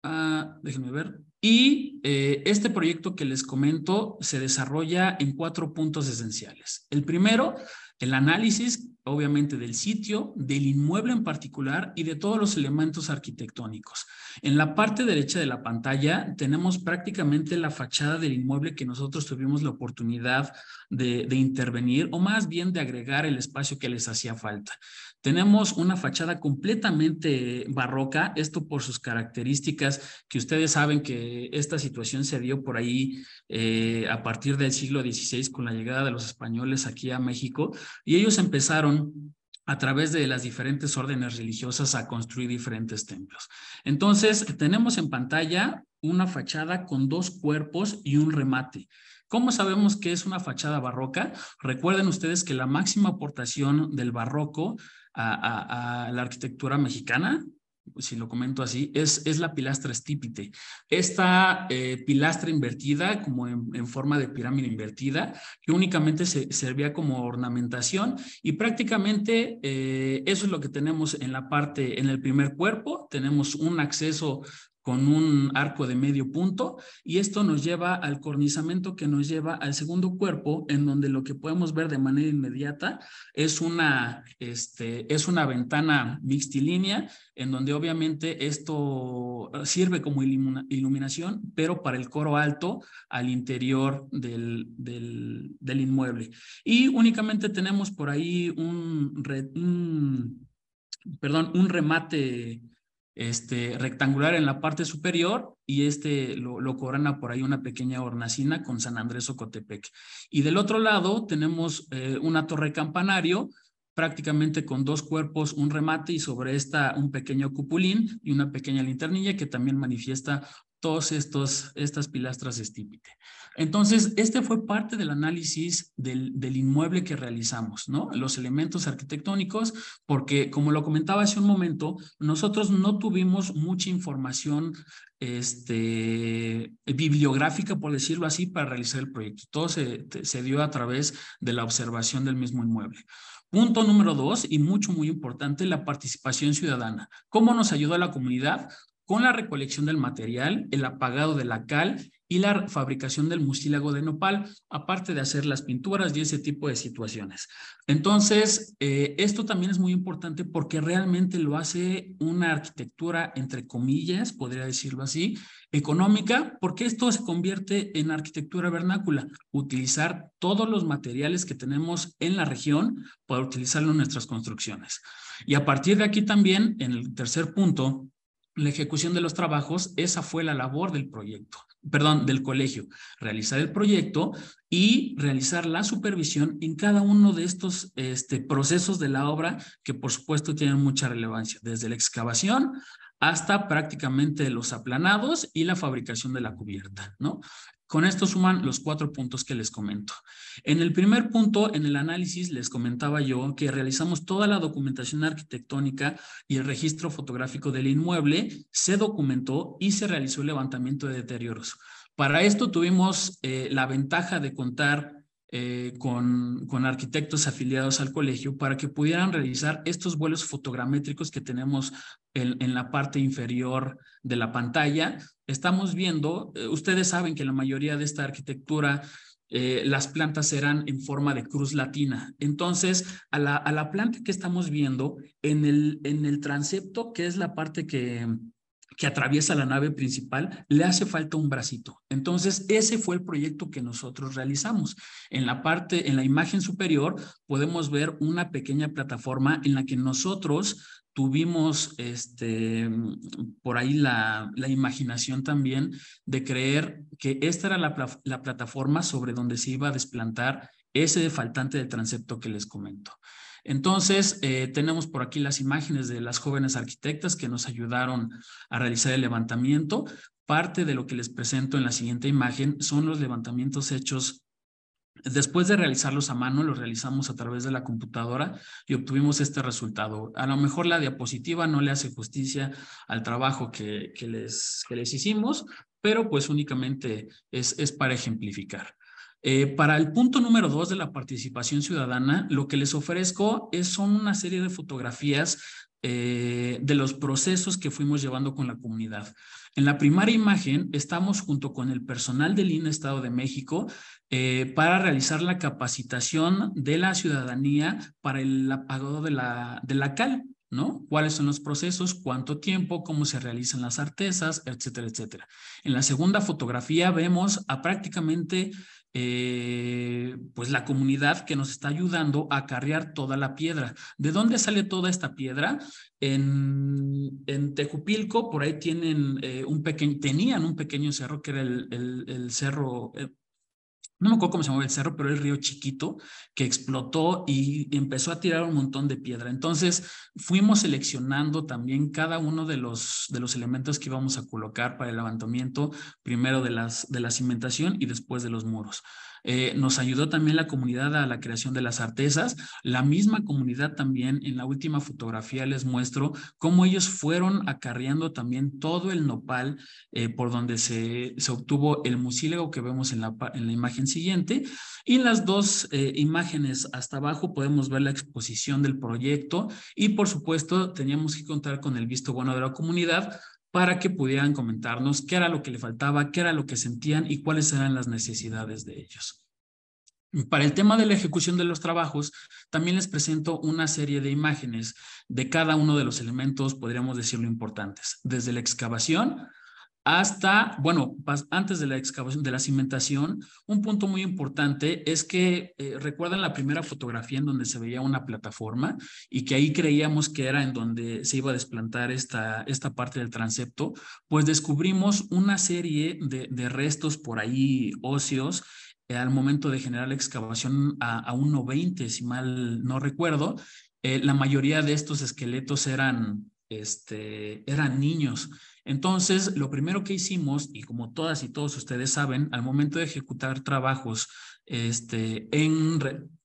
uh, déjenme ver, y eh, este proyecto que les comento se desarrolla en cuatro puntos esenciales. El primero, el análisis obviamente del sitio, del inmueble en particular y de todos los elementos arquitectónicos. En la parte derecha de la pantalla tenemos prácticamente la fachada del inmueble que nosotros tuvimos la oportunidad de, intervenir o más bien de agregar el espacio que les hacía falta. Tenemos una fachada completamente barroca, esto por sus características, que ustedes saben que esta situación se dio por ahí eh, a partir del siglo XVI con la llegada de los españoles aquí a México y ellos empezaron a través de las diferentes órdenes religiosas a construir diferentes templos. Entonces, tenemos en pantalla una fachada con dos cuerpos y un remate. ¿Cómo sabemos que es una fachada barroca? Recuerden ustedes que la máxima aportación del barroco a, la arquitectura mexicana, si lo comento así, es, es la pilastra estípite. Esta eh, pilastra invertida, como en, forma de pirámide invertida, que únicamente se, servía como ornamentación y prácticamente eh, eso es lo que tenemos en la parte, en el primer cuerpo. Tenemos un acceso con un arco de medio punto y esto nos lleva al cornizamiento que nos lleva al segundo cuerpo en donde lo que podemos ver de manera inmediata es una, este, es una ventana mixtilínea en donde obviamente esto sirve como iluminación pero para el coro alto al interior del, del, inmueble. Y únicamente tenemos por ahí un perdón, un remate este, rectangular en la parte superior y este lo, corona por ahí una pequeña hornacina con San Andrés Ocotepec. Y del otro lado tenemos eh, una torre campanario prácticamente con dos cuerpos, un remate y sobre esta un pequeño cupulín y una pequeña linternilla que también manifiesta todas estas pilastras estípite. Entonces, este fue parte del análisis del, del, inmueble que realizamos, ¿no? Los elementos arquitectónicos, porque como lo comentaba hace un momento, nosotros no tuvimos mucha información este, bibliográfica, por decirlo así, para realizar el proyecto. Todo se, se dio a través de la observación del mismo inmueble. Punto número dos, y mucho, muy importante, la participación ciudadana. ¿Cómo nos ayuda la comunidad? Con la recolección del material, el apagado de la cal y la fabricación del mucílago de nopal, aparte de hacer las pinturas y ese tipo de situaciones. Entonces, eh, esto también es muy importante porque realmente lo hace una arquitectura, entre comillas, podría decirlo así, económica, porque esto se convierte en arquitectura vernácula, utilizar todos los materiales que tenemos en la región para utilizarlo en nuestras construcciones. Y a partir de aquí también, en el tercer punto, la ejecución de los trabajos, esa fue la labor del proyecto, perdón, del colegio, realizar el proyecto y realizar la supervisión en cada uno de estos este, procesos de la obra que por supuesto tienen mucha relevancia, desde la excavación hasta prácticamente los aplanados y la fabricación de la cubierta, ¿no? Con esto suman los cuatro puntos que les comento. En el primer punto, en el análisis, les comentaba yo que realizamos toda la documentación arquitectónica y el registro fotográfico del inmueble, se documentó y se realizó el levantamiento de deterioros. Para esto tuvimos eh, la ventaja de contar eh, con, con, arquitectos afiliados al colegio para que pudieran realizar estos vuelos fotogramétricos que tenemos en, en la parte inferior de la pantalla. Estamos viendo, eh, ustedes saben que la mayoría de esta arquitectura eh, las plantas eran en forma de cruz latina. Entonces, a la, a la planta que estamos viendo, en el, en el transepto, que es la parte que, que atraviesa la nave principal, le hace falta un bracito. Entonces, ese fue el proyecto que nosotros realizamos. En la parte, en la imagen superior, podemos ver una pequeña plataforma en la que nosotros tuvimos este, por ahí la, la imaginación también de creer que esta era la, la plataforma sobre donde se iba a desplantar ese faltante de transepto que les comento. Entonces, eh, tenemos por aquí las imágenes de las jóvenes arquitectas que nos ayudaron a realizar el levantamiento. Parte de lo que les presento en la siguiente imagen son los levantamientos hechos Después de realizarlos a mano, los realizamos a través de la computadora y obtuvimos este resultado. A lo mejor la diapositiva no le hace justicia al trabajo que, que, les, que les hicimos, pero pues únicamente es, es para ejemplificar. Eh, para el punto número dos de la participación ciudadana, lo que les ofrezco es, son una serie de fotografías eh, de los procesos que fuimos llevando con la comunidad. En la primera imagen estamos junto con el personal del INE Estado de México eh, para realizar la capacitación de la ciudadanía para el apagado de la, de la cal. ¿no? ¿Cuáles son los procesos? ¿Cuánto tiempo? ¿Cómo se realizan las artesas? Etcétera, etcétera. En la segunda fotografía vemos a prácticamente eh, pues la comunidad que nos está ayudando a carrear toda la piedra. ¿De dónde sale toda esta piedra? En, en Tejupilco, por ahí tienen eh, un pequeño, tenían un pequeño cerro que era el, el, cerro, eh, no me acuerdo cómo se llama el cerro, pero el río chiquito que explotó y empezó a tirar un montón de piedra. Entonces fuimos seleccionando también cada uno de los, de los elementos que íbamos a colocar para el levantamiento, primero de, las, de la cimentación y después de los muros. Eh, nos ayudó también la comunidad a la creación de las artesas. La misma comunidad también, en la última fotografía les muestro cómo ellos fueron acarreando también todo el nopal eh, por donde se, se, obtuvo el mucílago que vemos en la, en la imagen siguiente. Y las dos eh, imágenes hasta abajo podemos ver la exposición del proyecto y por supuesto teníamos que contar con el visto bueno de la comunidad para que pudieran comentarnos qué era lo que le faltaba, qué era lo que sentían y cuáles eran las necesidades de ellos. Para el tema de la ejecución de los trabajos, también les presento una serie de imágenes de cada uno de los elementos, podríamos decirlo, importantes, desde la excavación hasta, bueno, antes de la excavación, de la cimentación, un punto muy importante es que eh, recuerdan la primera fotografía en donde se veía una plataforma y que ahí creíamos que era en donde se iba a desplantar esta, esta parte del transepto, pues descubrimos una serie de, restos por ahí óseos eh, al momento de generar la excavación a, a 1.20, si mal no recuerdo. Eh, la mayoría de estos esqueletos eran, este, eran niños Entonces, lo primero que hicimos, y como todas y todos ustedes saben, al momento de ejecutar trabajos este, en,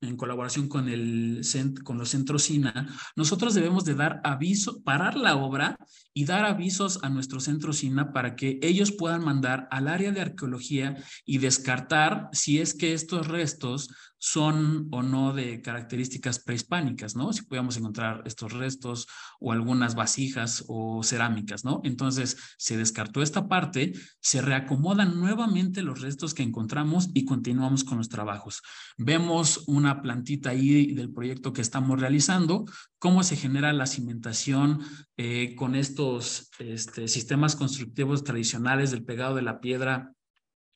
en colaboración con, el, con los centros SINA, nosotros debemos de dar aviso, parar la obra y dar avisos a nuestro centro SINA para que ellos puedan mandar al área de arqueología y descartar si es que estos restos son o no de características prehispánicas, ¿no? Si podíamos encontrar estos restos o algunas vasijas o cerámicas, ¿no? Entonces se descartó esta parte, se reacomodan nuevamente los restos que encontramos y continuamos con los trabajos. Vemos una plantita ahí del proyecto que estamos realizando, cómo se genera la cimentación eh, con estos este, sistemas constructivos tradicionales del pegado de la piedra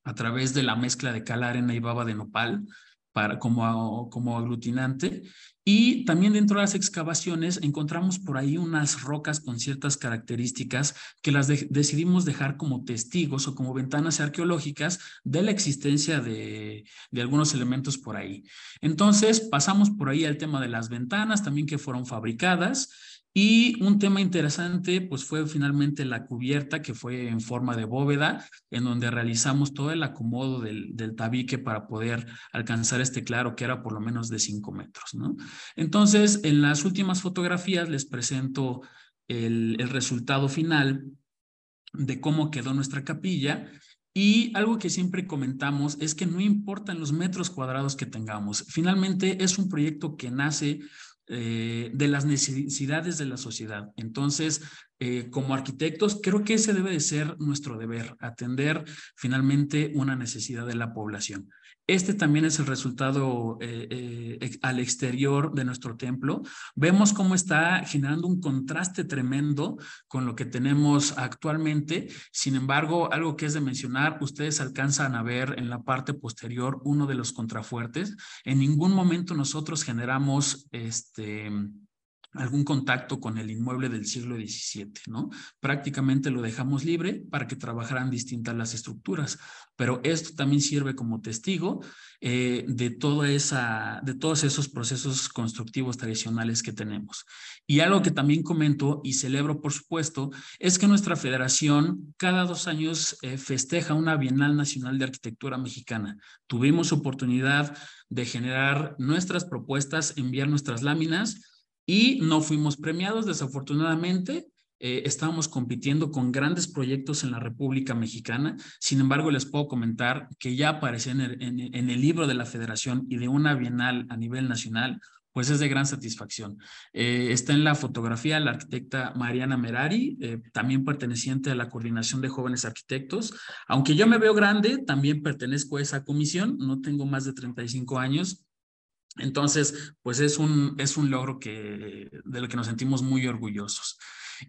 a través de la mezcla de cal, arena y baba de nopal para, como, como aglutinante. Y también dentro de las excavaciones encontramos por ahí unas rocas con ciertas características que las decidimos dejar como testigos o como ventanas arqueológicas de la existencia de, de algunos elementos por ahí. Entonces pasamos por ahí al tema de las ventanas también que fueron fabricadas y un tema interesante, pues fue finalmente la cubierta que fue en forma de bóveda, en donde realizamos todo el acomodo del, del tabique para poder alcanzar este claro que era por lo menos de 5 metros. Entonces, en las últimas fotografías les presento el, el resultado final de cómo quedó nuestra capilla y algo que siempre comentamos es que no importan los metros cuadrados que tengamos. Finalmente es un proyecto que nace eh, de las necesidades de la sociedad. Entonces, eh, como arquitectos, creo que ese debe de ser nuestro deber, atender finalmente una necesidad de la población. Este también es el resultado eh, eh, al exterior de nuestro templo. Vemos cómo está generando un contraste tremendo con lo que tenemos actualmente. Sin embargo, algo que es de mencionar, ustedes alcanzan a ver en la parte posterior uno de los contrafuertes. En ningún momento nosotros generamos este algún contacto con el inmueble del siglo XVII, ¿no? Prácticamente lo dejamos libre para que trabajaran distintas las estructuras, pero esto también sirve como testigo eh, de, toda esa, de todos esos procesos constructivos tradicionales que tenemos. Y algo que también comento y celebro, por supuesto, es que nuestra federación cada dos años eh, festeja una Bienal Nacional de Arquitectura Mexicana. Tuvimos oportunidad de generar nuestras propuestas, enviar nuestras láminas, y no fuimos premiados, desafortunadamente. Eh, estábamos compitiendo con grandes proyectos en la República Mexicana. Sin embargo, les puedo comentar que ya aparece en el, libro de la Federación y de una bienal a nivel nacional, pues es de gran satisfacción. Eh, está en la fotografía la arquitecta Mariana Merari, eh, también perteneciente a la Coordinación de Jóvenes Arquitectos. Aunque yo me veo grande, también pertenezco a esa comisión, no tengo más de 35 años, entonces, pues es un, es un logro que, de lo que nos sentimos muy orgullosos.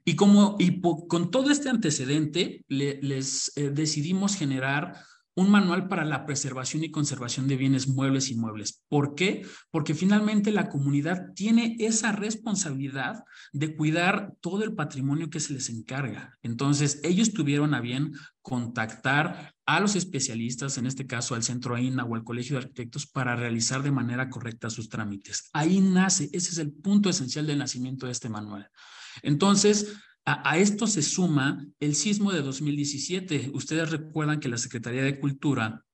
Y como y con todo este antecedente, les eh, decidimos generar un manual para la preservación y conservación de bienes muebles y inmuebles. ¿Por qué? Porque finalmente la comunidad tiene esa responsabilidad de cuidar todo el patrimonio que se les encarga. Entonces, ellos tuvieron a bien contactar a los especialistas, en este caso al Centro AINA o al Colegio de Arquitectos, para realizar de manera correcta sus trámites. Ahí nace, ese es el punto esencial del nacimiento de este manual. Entonces, a, esto se suma el sismo de 2017. Ustedes recuerdan que la Secretaría de Cultura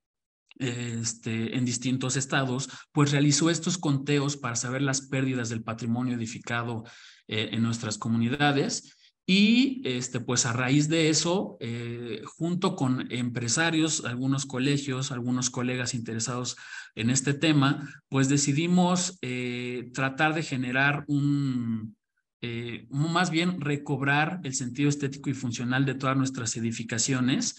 este, en distintos estados, pues realizó estos conteos para saber las pérdidas del patrimonio edificado eh, en nuestras comunidades. Y este, pues a raíz de eso, eh, junto con empresarios, algunos colegios, algunos colegas interesados en este tema, pues decidimos eh, tratar de generar un, eh, más bien recobrar el sentido estético y funcional de todas nuestras edificaciones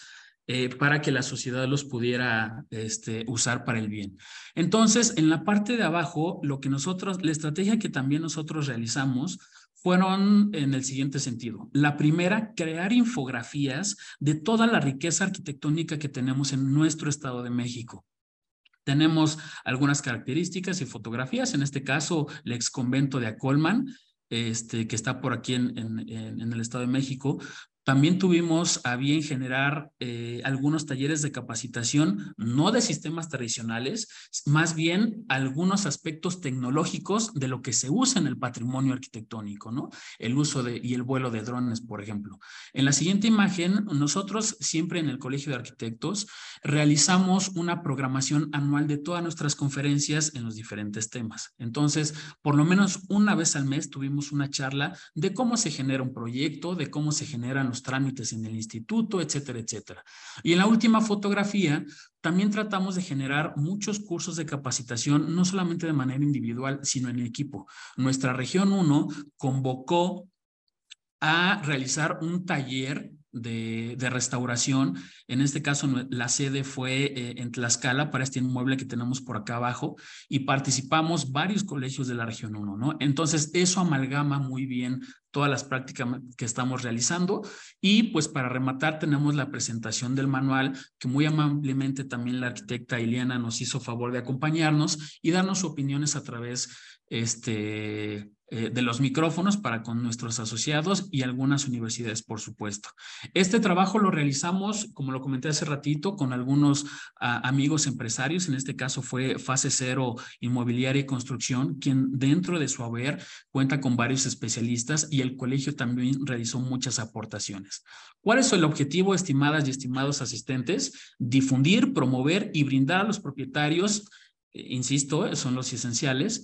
eh, para que la sociedad los pudiera este, usar para el bien. Entonces, en la parte de abajo, lo que nosotros, la estrategia que también nosotros realizamos fueron en el siguiente sentido. La primera, crear infografías de toda la riqueza arquitectónica que tenemos en nuestro Estado de México. Tenemos algunas características y fotografías, en este caso, el ex convento de Acolman, este, que está por aquí en, en, el Estado de México, También tuvimos a bien generar eh, algunos talleres de capacitación, no de sistemas tradicionales, más bien algunos aspectos tecnológicos de lo que se usa en el patrimonio arquitectónico, ¿no? El uso de, y el vuelo de drones, por ejemplo. En la siguiente imagen, nosotros siempre en el Colegio de Arquitectos realizamos una programación anual de todas nuestras conferencias en los diferentes temas. Entonces, por lo menos una vez al mes tuvimos una charla de cómo se genera un proyecto, de cómo se generan los trámites en el instituto, etcétera, etcétera. Y en la última fotografía, también tratamos de generar muchos cursos de capacitación, no solamente de manera individual, sino en equipo. Nuestra región 1 convocó a realizar un taller de, restauración. En este caso, la sede fue eh, en Tlaxcala para este inmueble que tenemos por acá abajo y participamos varios colegios de la región 1, ¿no? Entonces, eso amalgama muy bien todas las prácticas que estamos realizando y pues para rematar tenemos la presentación del manual que muy amablemente también la arquitecta Iliana nos hizo favor de acompañarnos y darnos opiniones a través este, eh, de los micrófonos para con nuestros asociados y algunas universidades, por supuesto. Este trabajo lo realizamos, como lo comenté hace ratito, con algunos ah, amigos empresarios. En este caso fue Fase Cero Inmobiliaria y Construcción, quien dentro de su haber cuenta con varios especialistas y el colegio también realizó muchas aportaciones. ¿Cuál es el objetivo, estimadas y estimados asistentes? Difundir, promover y brindar a los propietarios, eh, insisto, son los esenciales,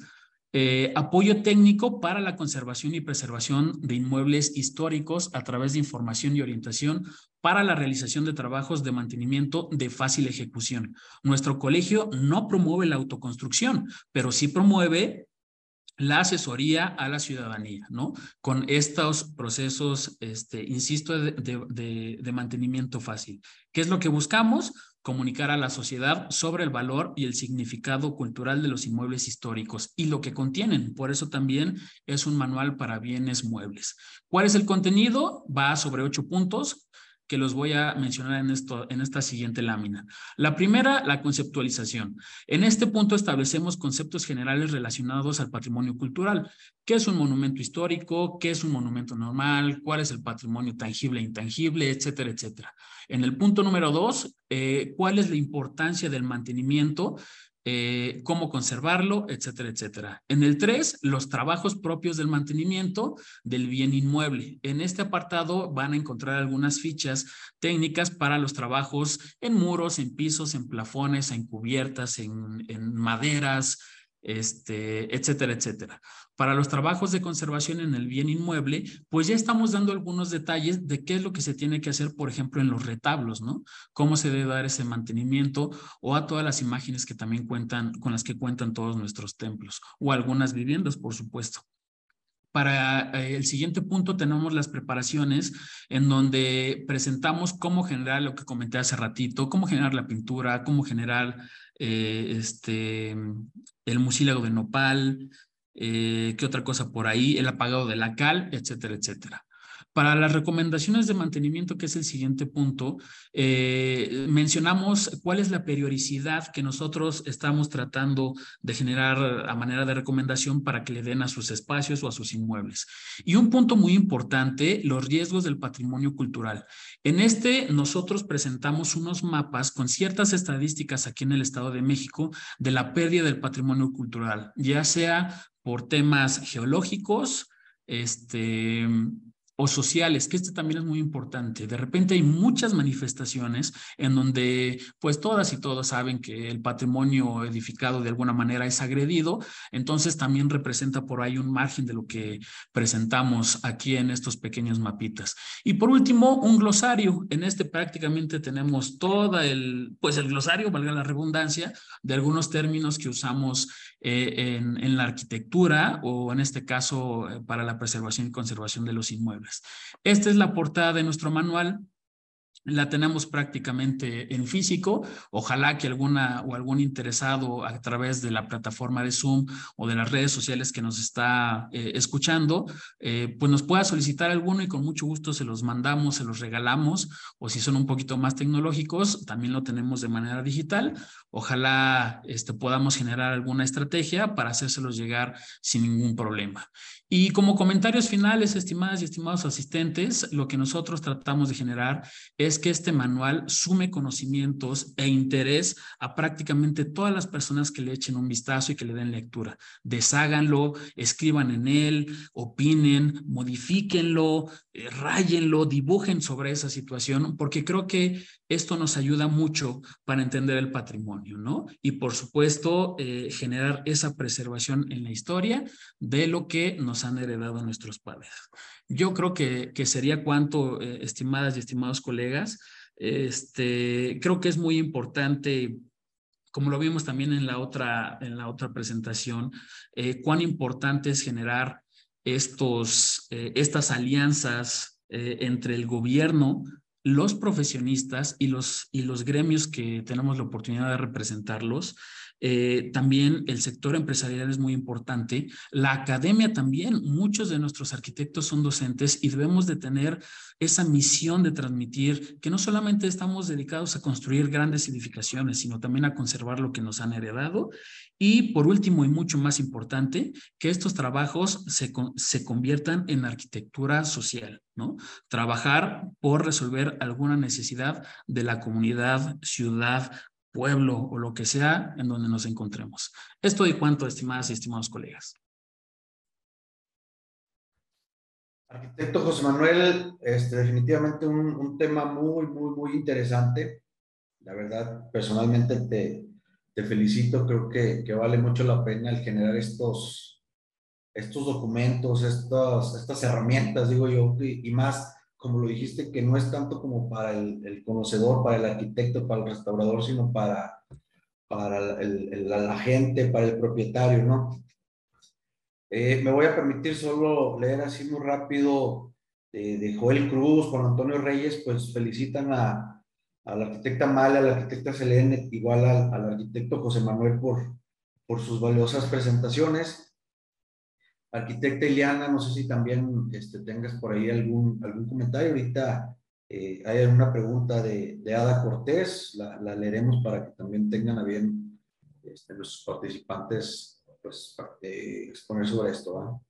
eh, apoyo técnico para la conservación y preservación de inmuebles históricos a través de información y orientación para la realización de trabajos de mantenimiento de fácil ejecución. Nuestro colegio no promueve la autoconstrucción, pero sí promueve la asesoría a la ciudadanía, ¿no? Con estos procesos, este, insisto, de, de mantenimiento fácil. ¿Qué es lo que buscamos? Comunicar a la sociedad sobre el valor y el significado cultural de los inmuebles históricos y lo que contienen. Por eso también es un manual para bienes muebles. ¿Cuál es el contenido? Va sobre ocho puntos que los voy a mencionar en, esto, en esta siguiente lámina. La primera, la conceptualización. En este punto establecemos conceptos generales relacionados al patrimonio cultural. ¿Qué es un monumento histórico? ¿Qué es un monumento normal? ¿Cuál es el patrimonio tangible e intangible? Etcétera, etcétera. En el punto número dos, eh, ¿cuál es la importancia del mantenimiento? Eh, cómo conservarlo, etcétera, etcétera. En el 3, los trabajos propios del mantenimiento del bien inmueble. En este apartado van a encontrar algunas fichas técnicas para los trabajos en muros, en pisos, en plafones, en cubiertas, en, en maderas, este, etcétera, etcétera. Para los trabajos de conservación en el bien inmueble, pues ya estamos dando algunos detalles de qué es lo que se tiene que hacer, por ejemplo, en los retablos, ¿no? Cómo se debe dar ese mantenimiento o a todas las imágenes que también cuentan, con las que cuentan todos nuestros templos o algunas viviendas, por supuesto. Para eh, el siguiente punto tenemos las preparaciones en donde presentamos cómo generar lo que comenté hace ratito, cómo generar la pintura, cómo generar eh, este, el mucílago de nopal, eh, qué otra cosa por ahí, el apagado de la cal, etcétera, etcétera. Para las recomendaciones de mantenimiento, que es el siguiente punto, eh, mencionamos cuál es la periodicidad que nosotros estamos tratando de generar a manera de recomendación para que le den a sus espacios o a sus inmuebles. Y un punto muy importante, los riesgos del patrimonio cultural. En este, nosotros presentamos unos mapas con ciertas estadísticas aquí en el Estado de México de la pérdida del patrimonio cultural, ya sea por temas geológicos, este, o sociales, que este también es muy importante. De repente hay muchas manifestaciones en donde pues todas y todos saben que el patrimonio edificado de alguna manera es agredido, entonces también representa por ahí un margen de lo que presentamos aquí en estos pequeños mapitas. Y por último, un glosario. En este prácticamente tenemos todo el, pues el glosario, valga la redundancia, de algunos términos que usamos eh, en, en la arquitectura o en este caso eh, para la preservación y conservación de los inmuebles. Esta es la portada de nuestro manual. La tenemos prácticamente en físico. Ojalá que alguna o algún interesado a través de la plataforma de Zoom o de las redes sociales que nos está eh, escuchando, eh, pues nos pueda solicitar alguno y con mucho gusto se los mandamos, se los regalamos o si son un poquito más tecnológicos, también lo tenemos de manera digital. Ojalá este, podamos generar alguna estrategia para hacérselos llegar sin ningún problema. Y como comentarios finales, estimadas y estimados asistentes, lo que nosotros tratamos de generar es que este manual sume conocimientos e interés a prácticamente todas las personas que le echen un vistazo y que le den lectura. Desháganlo, escriban en él, opinen, modifíquenlo, eh, rayenlo, dibujen sobre esa situación, porque creo que esto nos ayuda mucho para entender el patrimonio, ¿no? Y por supuesto, eh, generar esa preservación en la historia de lo que nos han heredado nuestros padres. Yo creo que, que sería cuanto, eh, estimadas y estimados colegas, este, creo que es muy importante como lo vimos también en la otra, en la otra presentación, eh, cuán importante es generar estos, estas alianzas entre el gobierno, los profesionistas y los, y los gremios que tenemos la oportunidad de representarlos, eh, también el sector empresarial es muy importante, la academia también, muchos de nuestros arquitectos son docentes y debemos de tener esa misión de transmitir que no solamente estamos dedicados a construir grandes edificaciones, sino también a conservar lo que nos han heredado. Y por último y mucho más importante, que estos trabajos se, se conviertan en arquitectura social, ¿no? Trabajar por resolver alguna necesidad de la comunidad, ciudad, pueblo o lo que sea en donde nos encontremos. Esto y cuanto, estimadas y estimados colegas. Arquitecto José Manuel, este, definitivamente un, tema muy, muy, muy interesante. La verdad, personalmente te, te felicito. Creo que, que, vale mucho la pena el generar estos, estos documentos, estas, estas herramientas, digo yo, y, más, como lo dijiste, que no es tanto como para el, conocedor, para el arquitecto, para el restaurador, sino para, para el, la gente, para el propietario, ¿no? Eh, me voy a permitir solo leer así muy rápido de, Joel Cruz, Juan Antonio Reyes, pues felicitan a, a la arquitecta Mala, a la arquitecta Selene, igual al, al, arquitecto José Manuel por, por sus valiosas presentaciones. Arquitecta Iliana, no sé si también este, tengas por ahí algún, algún comentario. Ahorita eh, hay una pregunta de, de Ada Cortés, la, la, leeremos para que también tengan a bien este, los participantes pues, eh, exponer sobre esto.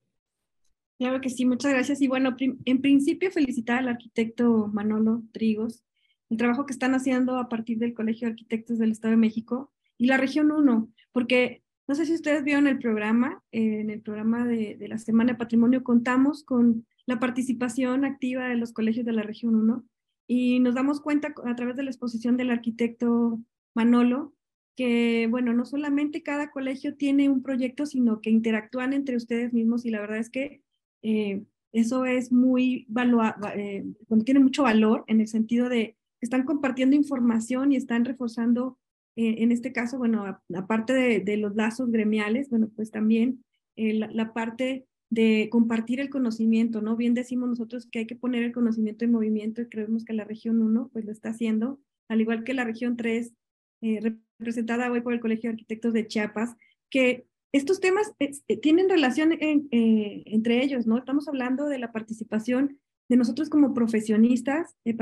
Claro que sí, muchas gracias. Y bueno, en principio felicitar al arquitecto Manolo Trigos, el trabajo que están haciendo a partir del Colegio de Arquitectos del Estado de México y la región 1, porque no sé si ustedes vieron el programa, en el programa de, de, la Semana de Patrimonio contamos con la participación activa de los colegios de la región 1 y nos damos cuenta a través de la exposición del arquitecto Manolo que, bueno, no solamente cada colegio tiene un proyecto, sino que interactúan entre ustedes mismos y la verdad es que eh, eso es muy valuado, eh, tiene mucho valor en el sentido de que están compartiendo información y están reforzando, eh, en este caso, bueno, aparte de, de, los lazos gremiales, bueno, pues también eh, la, la, parte de compartir el conocimiento, ¿no? Bien decimos nosotros que hay que poner el conocimiento en movimiento y creemos que la región 1 pues lo está haciendo, al igual que la región 3 eh, representada hoy por el Colegio de Arquitectos de Chiapas, que estos temas eh, tienen relación en, eh, entre ellos, ¿no? Estamos hablando de la participación de nosotros como profesionistas eh,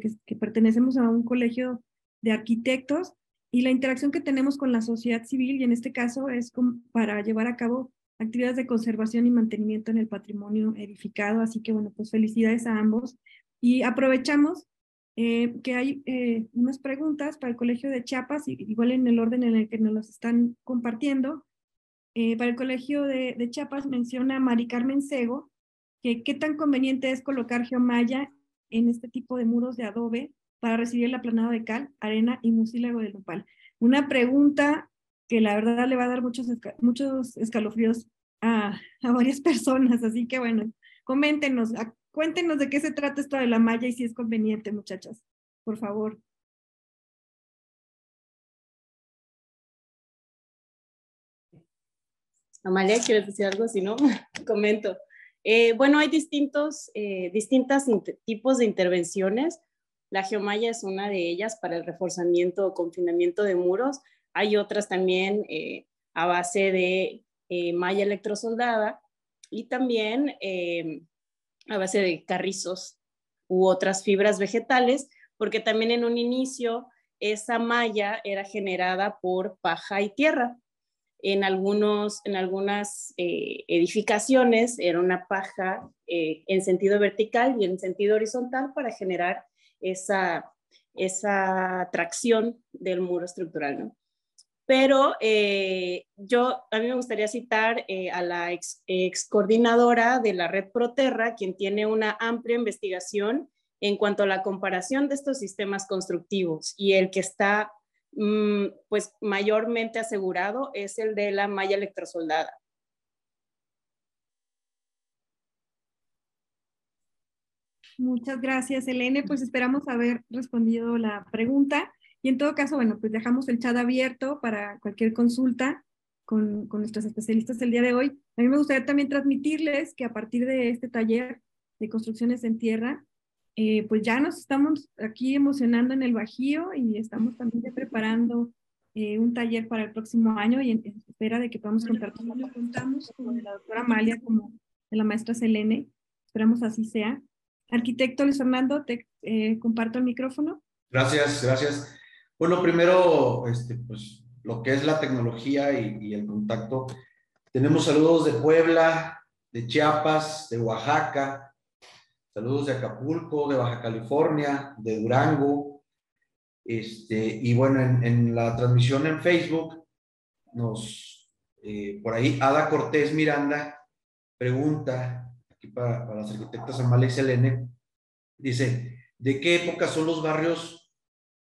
que, que, pertenecemos a un colegio de arquitectos y la interacción que tenemos con la sociedad civil, y en este caso es para llevar a cabo actividades de conservación y mantenimiento en el patrimonio edificado. Así que, bueno, pues felicidades a ambos. Y aprovechamos eh, que hay eh, unas preguntas para el Colegio de Chiapas, igual en el orden en el que nos las están compartiendo. Eh, para el Colegio de, de, Chiapas menciona Mari Carmen Sego que qué tan conveniente es colocar geomalla en este tipo de muros de adobe para recibir el aplanado de cal, arena y mucílago de nopal. Una pregunta que la verdad le va a dar muchos, muchos escalofríos a, a varias [laughs] personas, así que bueno, coméntenos, Cuéntenos de qué se trata esto de la malla y si es conveniente, muchachas, por favor. Amalia, ¿quieres decir algo? Si no, [laughs] comento. Eh, bueno, hay distintos, eh, distintos tipos de intervenciones. La geomalla es una de ellas para el reforzamiento o confinamiento de muros. Hay otras también eh, a base de eh, malla electrosoldada y también eh, a base de carrizos u otras fibras vegetales, porque también en un inicio esa malla era generada por paja y tierra. En, algunos, en algunas eh, edificaciones era una paja en sentido vertical y en sentido horizontal para generar esa, esa tracción del muro estructural. ¿no? pero eh, yo, a mí me gustaría citar eh, a la ex, coordinadora de la red Proterra, quien tiene una amplia investigación en cuanto a la comparación de estos sistemas constructivos y el que está mm, pues mayormente asegurado es el de la malla electrosoldada. Muchas gracias, Elene. Pues esperamos haber respondido la pregunta. Y en todo caso, bueno, pues dejamos el chat abierto para cualquier consulta con, con nuestros especialistas el día de hoy. A mí me gustaría también transmitirles que a partir de este taller de construcciones en tierra, eh, pues ya nos estamos aquí emocionando en el Bajío y estamos también preparando eh, un taller para el próximo año y en, espera de que podamos contar con de la doctora Amalia como de la maestra Selene. Esperamos así sea. Arquitecto Luis Fernando, te eh, comparto el micrófono. Gracias, gracias. Bueno, primero, este, pues lo que es la tecnología y, el contacto. Tenemos saludos de Puebla, de Chiapas, de Oaxaca, saludos de Acapulco, de Baja California, de Durango. Este, y bueno, en, la transmisión en Facebook, nos, eh, por ahí, Ada Cortés Miranda pregunta, aquí para, para las arquitectas Amalia y Selene, dice, ¿de qué época son los barrios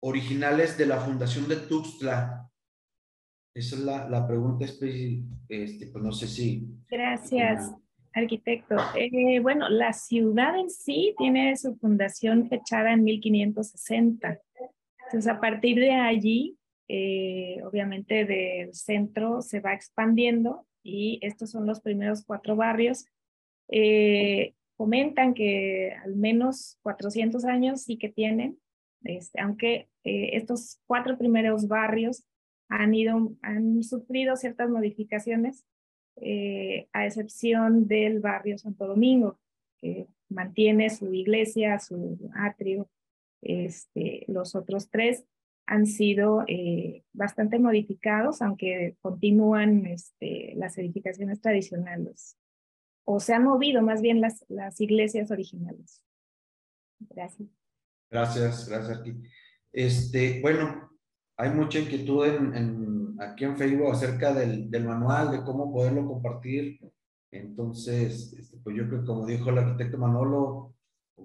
originales de la fundación de Tuxtla? Esa es la, la pregunta este, pues no sé si... Gracias, arquitecto. Eh, bueno, la ciudad en sí tiene su fundación fechada en 1560. Entonces, a partir de allí, eh, obviamente del centro se va expandiendo y estos son los primeros cuatro barrios. Eh, comentan que al menos 400 años sí que tienen, este, aunque eh, estos cuatro primeros barrios han, ido, han sufrido ciertas modificaciones, eh, a excepción del barrio Santo Domingo, que mantiene su iglesia, su atrio. Este, los otros tres han sido eh, bastante modificados, aunque continúan este, las edificaciones tradicionales, o se han movido más bien las, las iglesias originales. Gracias. Gracias, gracias aquí. Este, bueno, hay mucha inquietud en, aquí en Facebook acerca del, del, manual, de cómo poderlo compartir. Entonces, este, pues yo creo que como dijo el arquitecto Manolo,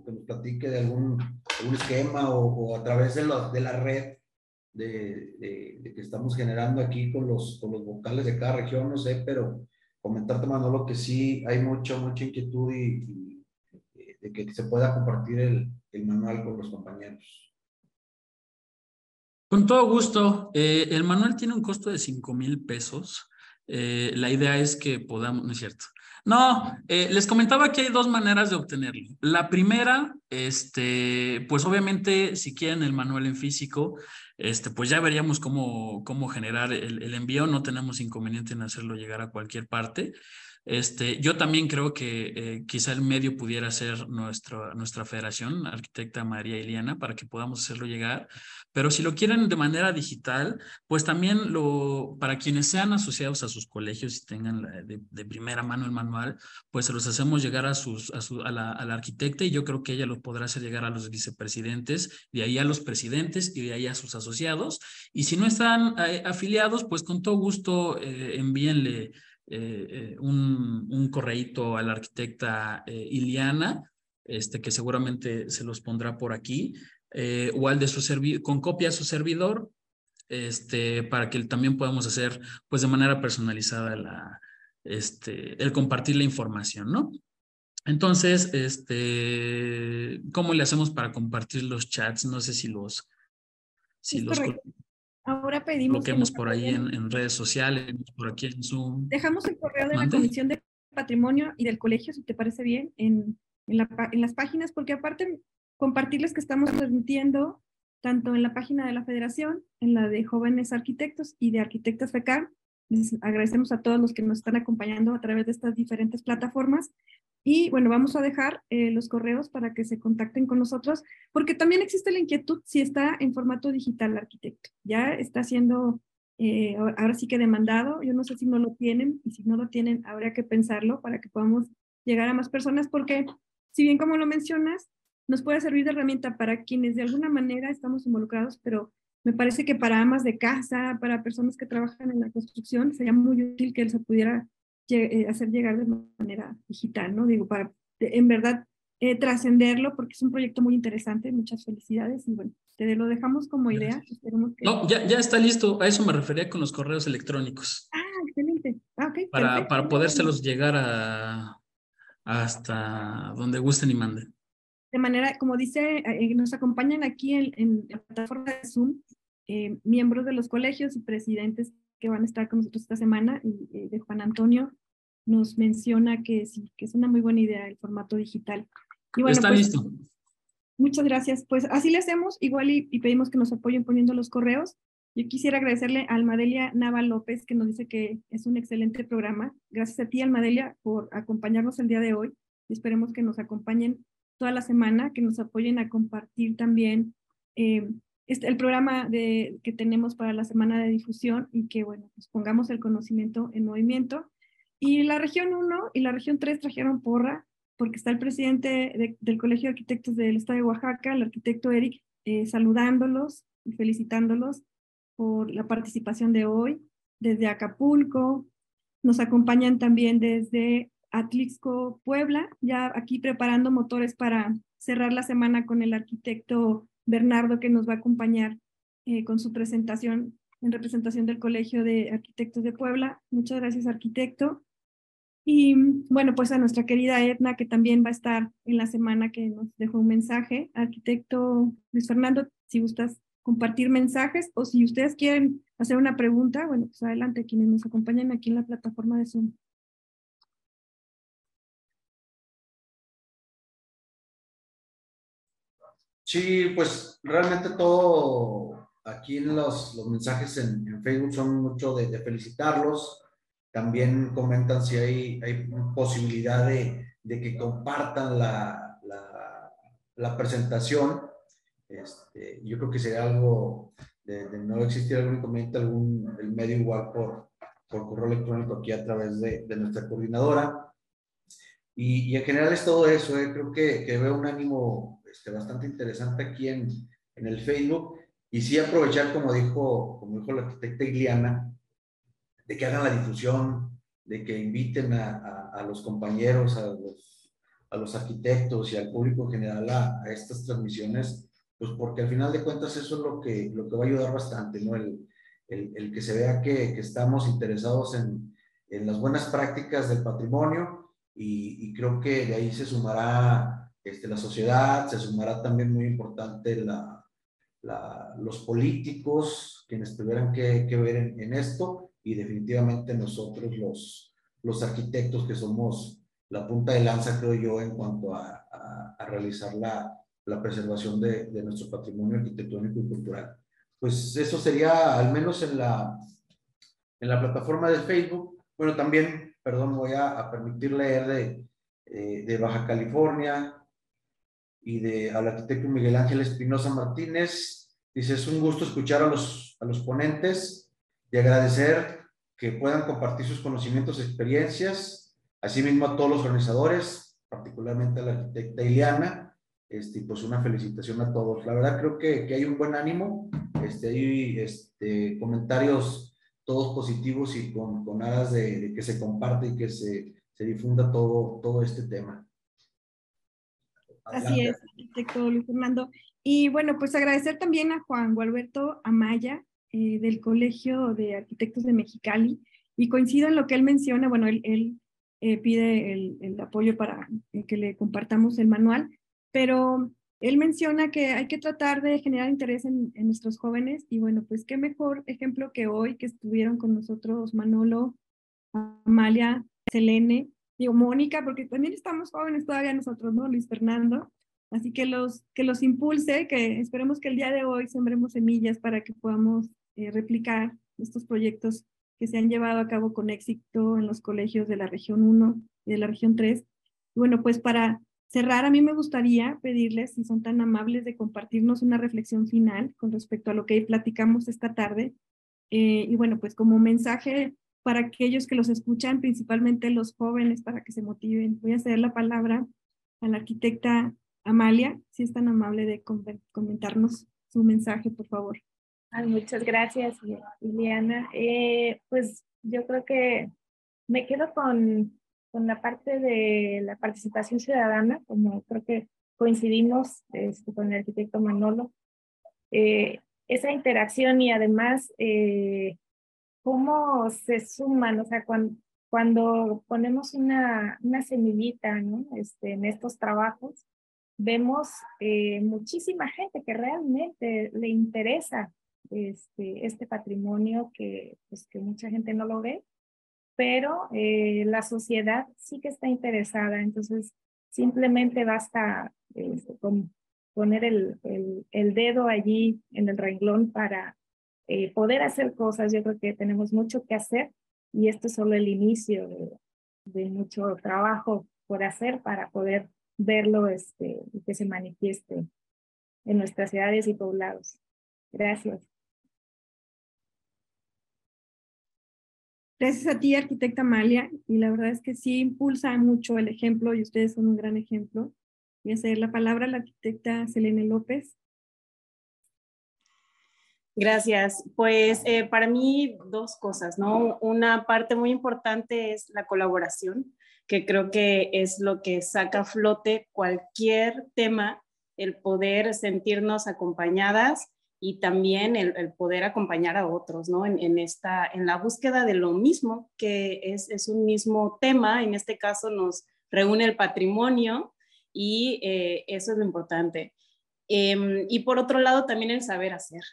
que nos platique de algún, algún esquema o, a través de, de la red de, que estamos generando aquí con los, con los vocales de cada región, no sé, pero comentarte Manolo que sí hay mucha, mucha inquietud y, y de que se pueda compartir el, manual con los compañeros. Con todo gusto. Eh, el manual tiene un costo de 5 mil pesos. Eh, la idea es que podamos, no es cierto. No, eh, les comentaba que hay dos maneras de obtenerlo. La primera, este, pues obviamente si quieren el manual en físico, este, pues ya veríamos cómo, cómo generar el, el envío. No tenemos inconveniente en hacerlo llegar a cualquier parte. Este, yo también creo que eh, quizá el medio pudiera ser nuestra, nuestra federación, arquitecta María Iliana, para que podamos hacerlo llegar. Pero si lo quieren de manera digital, pues también lo, para quienes sean asociados a sus colegios y tengan de, primera mano el manual, pues se los hacemos llegar a, sus, a, la, a, la, arquitecta y yo creo que ella lo podrá hacer llegar a los vicepresidentes, de ahí a los presidentes y de ahí a sus asociados. Y si no están eh, afiliados, pues con todo gusto eh, envíenle eh, eh, un, un correíto a la arquitecta eh, Iliana, este, que seguramente se los pondrá por aquí, o al de su servidor, con copia a su servidor, este, para que también podamos hacer, pues de manera personalizada, la, este, el compartir la información, ¿no? Entonces, este, ¿cómo le hacemos para compartir los chats? No sé si los, si los Ahora pedimos. Bloqueemos por ahí en, redes sociales, por aquí en Zoom. Dejamos el correo de la Comisión de Patrimonio y del colegio, si te parece bien, en, en, la, en las páginas, porque aparte compartirles que estamos transmitiendo tanto en la página de la Federación, en la de Jóvenes Arquitectos y de Arquitectas FECAR. Les agradecemos a todos los que nos están acompañando a través de estas diferentes plataformas. Y bueno, vamos a dejar eh, los correos para que se contacten con nosotros, porque también existe la inquietud si está en formato digital arquitecto. Ya está siendo eh, ahora sí que demandado. Yo no sé si no lo tienen y si no lo tienen, habría que pensarlo para que podamos llegar a más personas, porque si bien como lo mencionas, nos puede servir de herramienta para quienes de alguna manera estamos involucrados, pero me parece que para amas de casa, para personas que trabajan en la construcción, sería muy útil que él se pudiera eh, hacer llegar de manera digital, ¿no? Digo, para en verdad eh, trascenderlo, porque es un proyecto muy interesante. Muchas felicidades y bueno, te lo dejamos como idea. No, ya, ya está listo. A eso me refería con los correos electrónicos. Ah, excelente. Ah, okay, para, para podérselos llegar a, hasta donde gusten y manden de manera, como dice, eh, nos acompañan aquí en, la plataforma de Zoom eh, miembros de los colegios y presidentes que van a estar con nosotros esta semana y eh, de Juan Antonio nos menciona que sí, que es una muy buena idea el formato digital. Y bueno, Está pues, listo. Muchas gracias. Pues así le hacemos, igual y, pedimos que nos apoyen poniendo los correos. Yo quisiera agradecerle a Almadelia Nava López, que nos dice que es un excelente programa. Gracias a ti, Almadelia, por acompañarnos el día de hoy. Y esperemos que nos acompañen toda la semana, que nos apoyen a compartir también eh, este, el programa de, que tenemos para la semana de difusión y que, bueno, pues pongamos el conocimiento en movimiento. Y la región 1 y la región 3 trajeron porra, porque está el presidente del Colegio de Arquitectos del Estado de Oaxaca, el arquitecto Eric, eh, saludándolos y felicitándolos por la participación de hoy. Desde Acapulco, nos acompañan también desde Atlixco, Puebla, ya aquí preparando motores para cerrar la semana con el arquitecto Bernardo que nos va a acompañar eh, con su presentación en representación del Colegio de Arquitectos de Puebla. Muchas gracias, arquitecto. Y bueno, pues a nuestra querida Edna, que también va a estar en la semana que nos dejó un mensaje. Arquitecto Luis Fernando, si gustas compartir mensajes o si ustedes quieren hacer una pregunta, bueno, pues adelante, quienes nos acompañan aquí en la plataforma de Zoom. Sí, pues realmente todo aquí en los, los mensajes en, Facebook son mucho de, felicitarlos. También comentan si hay, hay posibilidad de, de que compartan la, la, la presentación. Este, yo creo que sería algo de, no existir algún inconveniente, algún el medio igual por, por correo electrónico aquí a través de, de nuestra coordinadora. Y, y, en general es todo eso, ¿eh? creo que, que veo un ánimo este, bastante interesante aquí en, en el Facebook. Y sí aprovechar, como dijo, como dijo la arquitecta Iliana, de que hagan la difusión, de que inviten a, a, los compañeros, a los, a los, arquitectos y al público en general a, a, estas transmisiones, pues porque al final de cuentas eso es lo que, lo que va a ayudar bastante, ¿no? El, el, el que se vea que, que estamos interesados en, en, las buenas prácticas del patrimonio y, y creo que de ahí se sumará este, la sociedad, se sumará también muy importante la, la, los políticos, quienes tuvieran que, que ver en, en, esto, y definitivamente nosotros los, los arquitectos que somos la punta de lanza, creo yo, en cuanto a, a, a realizar la, la preservación de, de, nuestro patrimonio arquitectónico y cultural. Pues eso sería al menos en la, en la plataforma de Facebook. Bueno, también, perdón, voy a, a permitir leer de, eh, de Baja California, y de, al arquitecto Miguel Ángel Espinosa Martínez. Dice, es un gusto escuchar a los, a los ponentes y agradecer que puedan compartir sus conocimientos experiencias, asimismo a todos los organizadores, particularmente a la arquitecta Iliana, este, pues una felicitación a todos. La verdad creo que, que hay un buen ánimo, este, hay este, comentarios todos positivos y con, con aras de, de, que se comparte y que se, se difunda todo, todo este tema. Así es, arquitecto Luis Fernando. Y bueno, pues agradecer también a Juan Gualberto Amaya eh, del Colegio de Arquitectos de Mexicali. Y coincido en lo que él menciona, bueno, él, él eh, pide el, el, apoyo para que le compartamos el manual, pero él menciona que hay que tratar de generar interés en, en, nuestros jóvenes y bueno, pues qué mejor ejemplo que hoy que estuvieron con nosotros Manolo, Amalia, Selene digo Mónica, porque también estamos jóvenes todavía nosotros, ¿no? Luis Fernando. Así que los, que los impulse, que esperemos que el día de hoy sembremos semillas para que podamos eh, replicar estos proyectos que se han llevado a cabo con éxito en los colegios de la región 1 y de la región 3. Bueno, pues para cerrar, a mí me gustaría pedirles, si son tan amables, de compartirnos una reflexión final con respecto a lo que platicamos esta tarde. Eh, y bueno, pues como mensaje para aquellos que los escuchan, principalmente los jóvenes, para que se motiven, voy a ceder la palabra a la arquitecta Amalia, si es tan amable de comentarnos su mensaje, por favor. muchas gracias, Liliana. Eh, pues yo creo que me quedo con con la parte de la participación ciudadana, como creo que coincidimos este, con el arquitecto Manolo, eh, esa interacción y además eh, cómo se suman, o sea, cuando, cuando ponemos una, una semillita ¿no? este, en estos trabajos, vemos eh, muchísima gente que realmente le interesa este, este patrimonio que, pues, que mucha gente no lo ve pero eh, la sociedad sí que está interesada, entonces simplemente basta este, con poner el, el, dedo allí en el renglón para eh, poder hacer cosas. Yo creo que tenemos mucho que hacer y esto es solo el inicio de, de mucho trabajo por hacer para poder verlo este, y que se manifieste en nuestras ciudades y poblados. Gracias. Gracias a ti, arquitecta Amalia, y la verdad es que sí impulsa mucho el ejemplo y ustedes son un gran ejemplo. Voy a ceder la palabra a la arquitecta Selene López. Gracias. Pues eh, para mí dos cosas, ¿no? Una parte muy importante es la colaboración, que creo que es lo que saca a flote cualquier tema, el poder sentirnos acompañadas y también el, poder acompañar a otros, ¿no? En, esta, en la búsqueda de lo mismo, que es, es, un mismo tema, en este caso nos reúne el patrimonio y eh, eso es lo importante. Em, y por otro lado, también el saber hacer,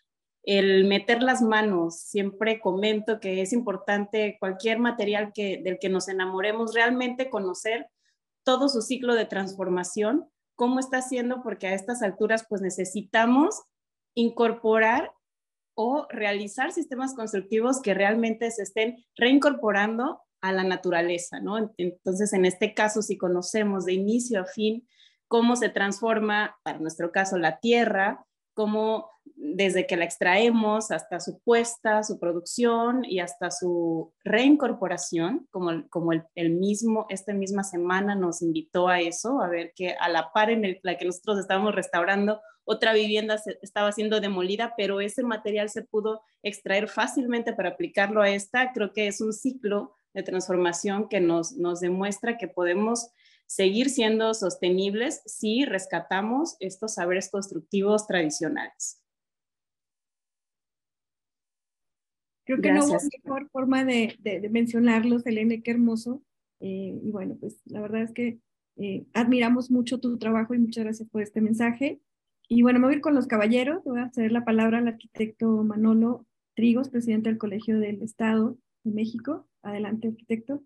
el meter las manos. Siempre comento que es importante cualquier material que, del que nos enamoremos, realmente conocer todo su ciclo de transformación, cómo está haciendo, porque a estas alturas pues necesitamos incorporar o realizar sistemas constructivos que realmente se estén reincorporando a la naturaleza, ¿no? Entonces, en este caso, si conocemos de inicio a fin cómo se transforma, para nuestro caso, la tierra, cómo desde que la extraemos hasta su puesta, su producción y hasta su reincorporación, como, como el, mismo, esta misma semana nos invitó a eso, a ver que a la par en la que nosotros estábamos restaurando, otra vivienda estaba siendo demolida, pero ese material se pudo extraer fácilmente para aplicarlo a esta. Creo que es un ciclo de transformación que nos, nos demuestra que podemos seguir siendo sostenibles si rescatamos estos saberes constructivos tradicionales. Creo que no hubo mejor forma de, de, mencionarlos, Elena, qué hermoso. Eh, y bueno, pues la verdad es que eh, admiramos mucho tu trabajo y muchas gracias por este mensaje. Y bueno, me voy a ir con los caballeros. Voy a ceder la palabra al arquitecto Manolo Trigos, presidente del Colegio del Estado de México. Adelante, arquitecto.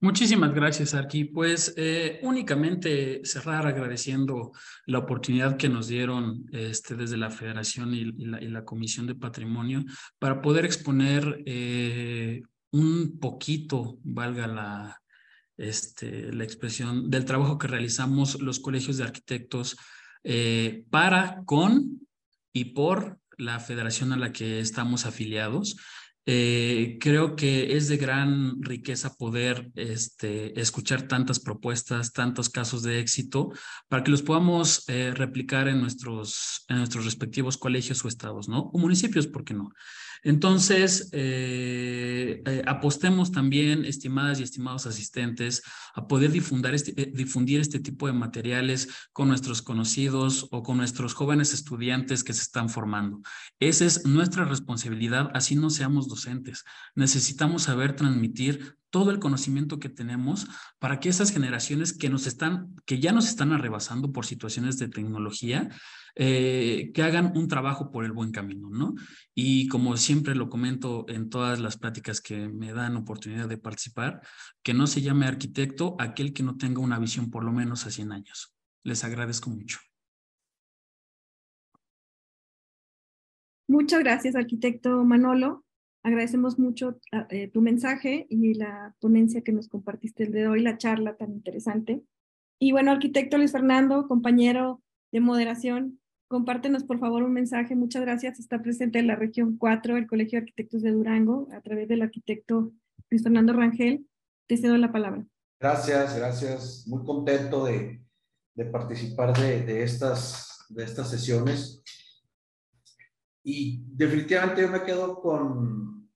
Muchísimas gracias, Arqui. Pues eh, únicamente cerrar agradeciendo la oportunidad que nos dieron este, desde la Federación y, la, Comisión de Patrimonio para poder exponer eh, un poquito, valga la, este, la expresión, del trabajo que realizamos los colegios de arquitectos eh, para, con y por la federación a la que estamos afiliados. Eh, creo que es de gran riqueza poder este, escuchar tantas propuestas, tantos casos de éxito, para que los podamos eh, replicar en nuestros, en nuestros respectivos colegios o estados, ¿no? O municipios, ¿por qué no? Entonces, eh, eh, apostemos también, estimadas y estimados asistentes, a poder este, eh, difundir este tipo de materiales con nuestros conocidos o con nuestros jóvenes estudiantes que se están formando. Esa es nuestra responsabilidad, así no seamos docentes. Necesitamos saber transmitir todo el conocimiento que tenemos para que esas generaciones que nos están, que ya nos están arrebasando por situaciones de tecnología, eh, que hagan un trabajo por el buen camino, ¿no? Y como siempre lo comento en todas las pláticas que me dan oportunidad de participar, que no se llame arquitecto aquel que no tenga una visión por lo menos a 100 años. Les agradezco mucho. Muchas gracias, arquitecto Manolo. Agradecemos mucho eh, tu mensaje y la ponencia que nos compartiste el de hoy, la charla tan interesante. Y bueno, arquitecto Luis Fernando, compañero de moderación, compártenos por favor un mensaje. Muchas gracias. Está presente en la región 4, el Colegio de Arquitectos de Durango, a través del arquitecto Luis Fernando Rangel. Te cedo la palabra. Gracias, gracias. Muy contento de, de participar de, de, estas, de estas sesiones. Y definitivamente yo me quedo con,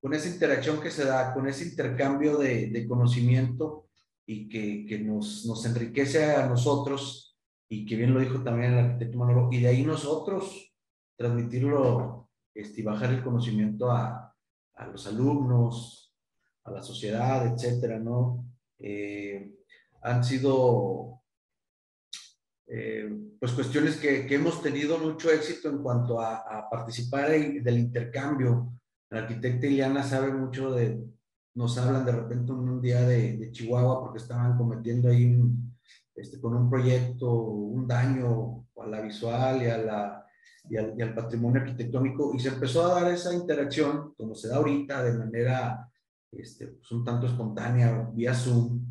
con esa interacción que se da, con ese intercambio de, conocimiento y que, que nos, nos, enriquece a nosotros y que bien lo dijo también el arquitecto Manolo, y de ahí nosotros transmitirlo este, y bajar el conocimiento a, a los alumnos, a la sociedad, etcétera, ¿no? Eh, han sido eh, pues cuestiones que, que, hemos tenido mucho éxito en cuanto a, a participar en, del intercambio. La arquitecta Iliana sabe mucho de, nos hablan de repente un, un día de, de, Chihuahua porque estaban cometiendo ahí un, este, con un proyecto un daño a la visual y, a la, y, al, y al patrimonio arquitectónico y se empezó a dar esa interacción como se da ahorita de manera este, pues un tanto espontánea vía Zoom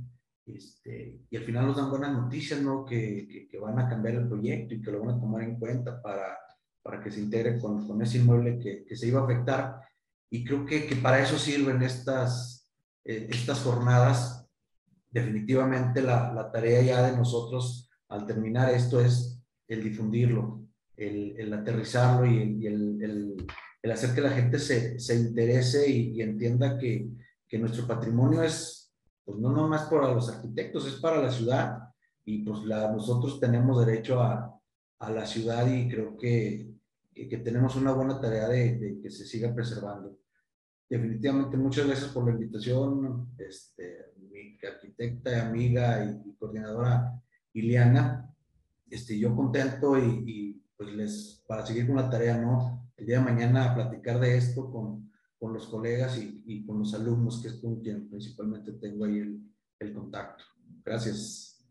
este, y al final nos dan buenas noticias, ¿no? Que, que, que, van a cambiar el proyecto y que lo van a tomar en cuenta para, para que se integre con, con ese inmueble que, que, se iba a afectar. Y creo que, para eso sirven estas, eh, estas jornadas. Definitivamente la, la, tarea ya de nosotros al terminar esto es el difundirlo, el, el aterrizarlo y, el, y el, el, hacer que la gente se, se interese y, y entienda que nuestro patrimonio es pues no nomás para los arquitectos, es para la ciudad y pues la, nosotros tenemos derecho a, a la ciudad y creo que, que, tenemos una buena tarea de, de, que se siga preservando. Definitivamente muchas gracias por la invitación, este, mi arquitecta, amiga y, y coordinadora Iliana. Este, yo contento y, y, pues les, para seguir con la tarea, ¿no? El día de mañana platicar de esto con, con los colegas y, con los alumnos, que es con quien principalmente tengo ahí el, el contacto. Gracias.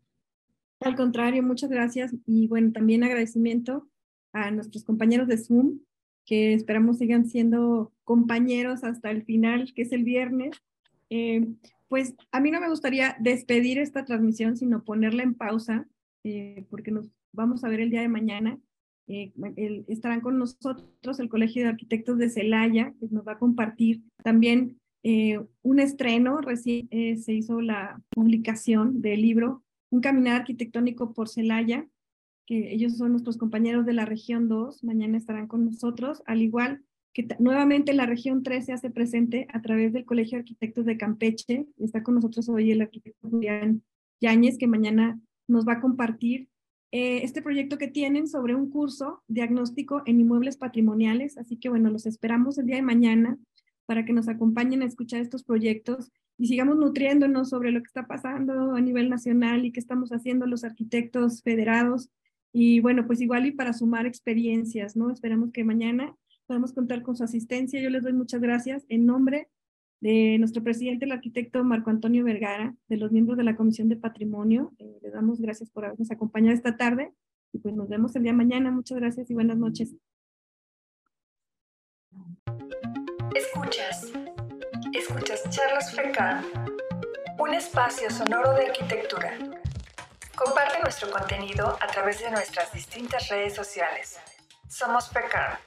Al contrario, muchas gracias. Y bueno, también agradecimiento a nuestros compañeros de Zoom, que esperamos sigan siendo compañeros hasta el final, que es el viernes. Eh, pues a mí no me gustaría despedir esta transmisión, sino ponerla en pausa, eh, porque nos vamos a ver el día de mañana eh, estarán con nosotros el Colegio de Arquitectos de Celaya, que nos va a compartir también eh, un estreno. Recién eh, se hizo la publicación del libro Un Caminar Arquitectónico por Celaya, que ellos son nuestros compañeros de la región 2. Mañana estarán con nosotros, al igual que nuevamente la región 3 se hace presente a través del Colegio de Arquitectos de Campeche. Está con nosotros hoy el arquitecto Julián Yáñez, que mañana nos va a compartir eh, este proyecto que tienen sobre un curso diagnóstico en inmuebles patrimoniales. Así que bueno, los esperamos el día de mañana para que nos acompañen a escuchar estos proyectos y sigamos nutriéndonos sobre lo que está pasando a nivel nacional y qué estamos haciendo los arquitectos federados. Y bueno, pues igual y para sumar experiencias, ¿no? Esperamos que mañana podamos contar con su asistencia. Yo les doy muchas gracias en nombre de nuestro presidente, el arquitecto Marco Antonio Vergara, de los miembros de la Comisión de Patrimonio. Eh, le damos gracias por habernos acompañado esta tarde y pues nos vemos el día mañana. Muchas gracias y buenas noches. Escuchas, escuchas Charlas FECAM, un espacio sonoro de arquitectura. Comparte nuestro contenido a través de nuestras distintas redes sociales. Somos FECAM.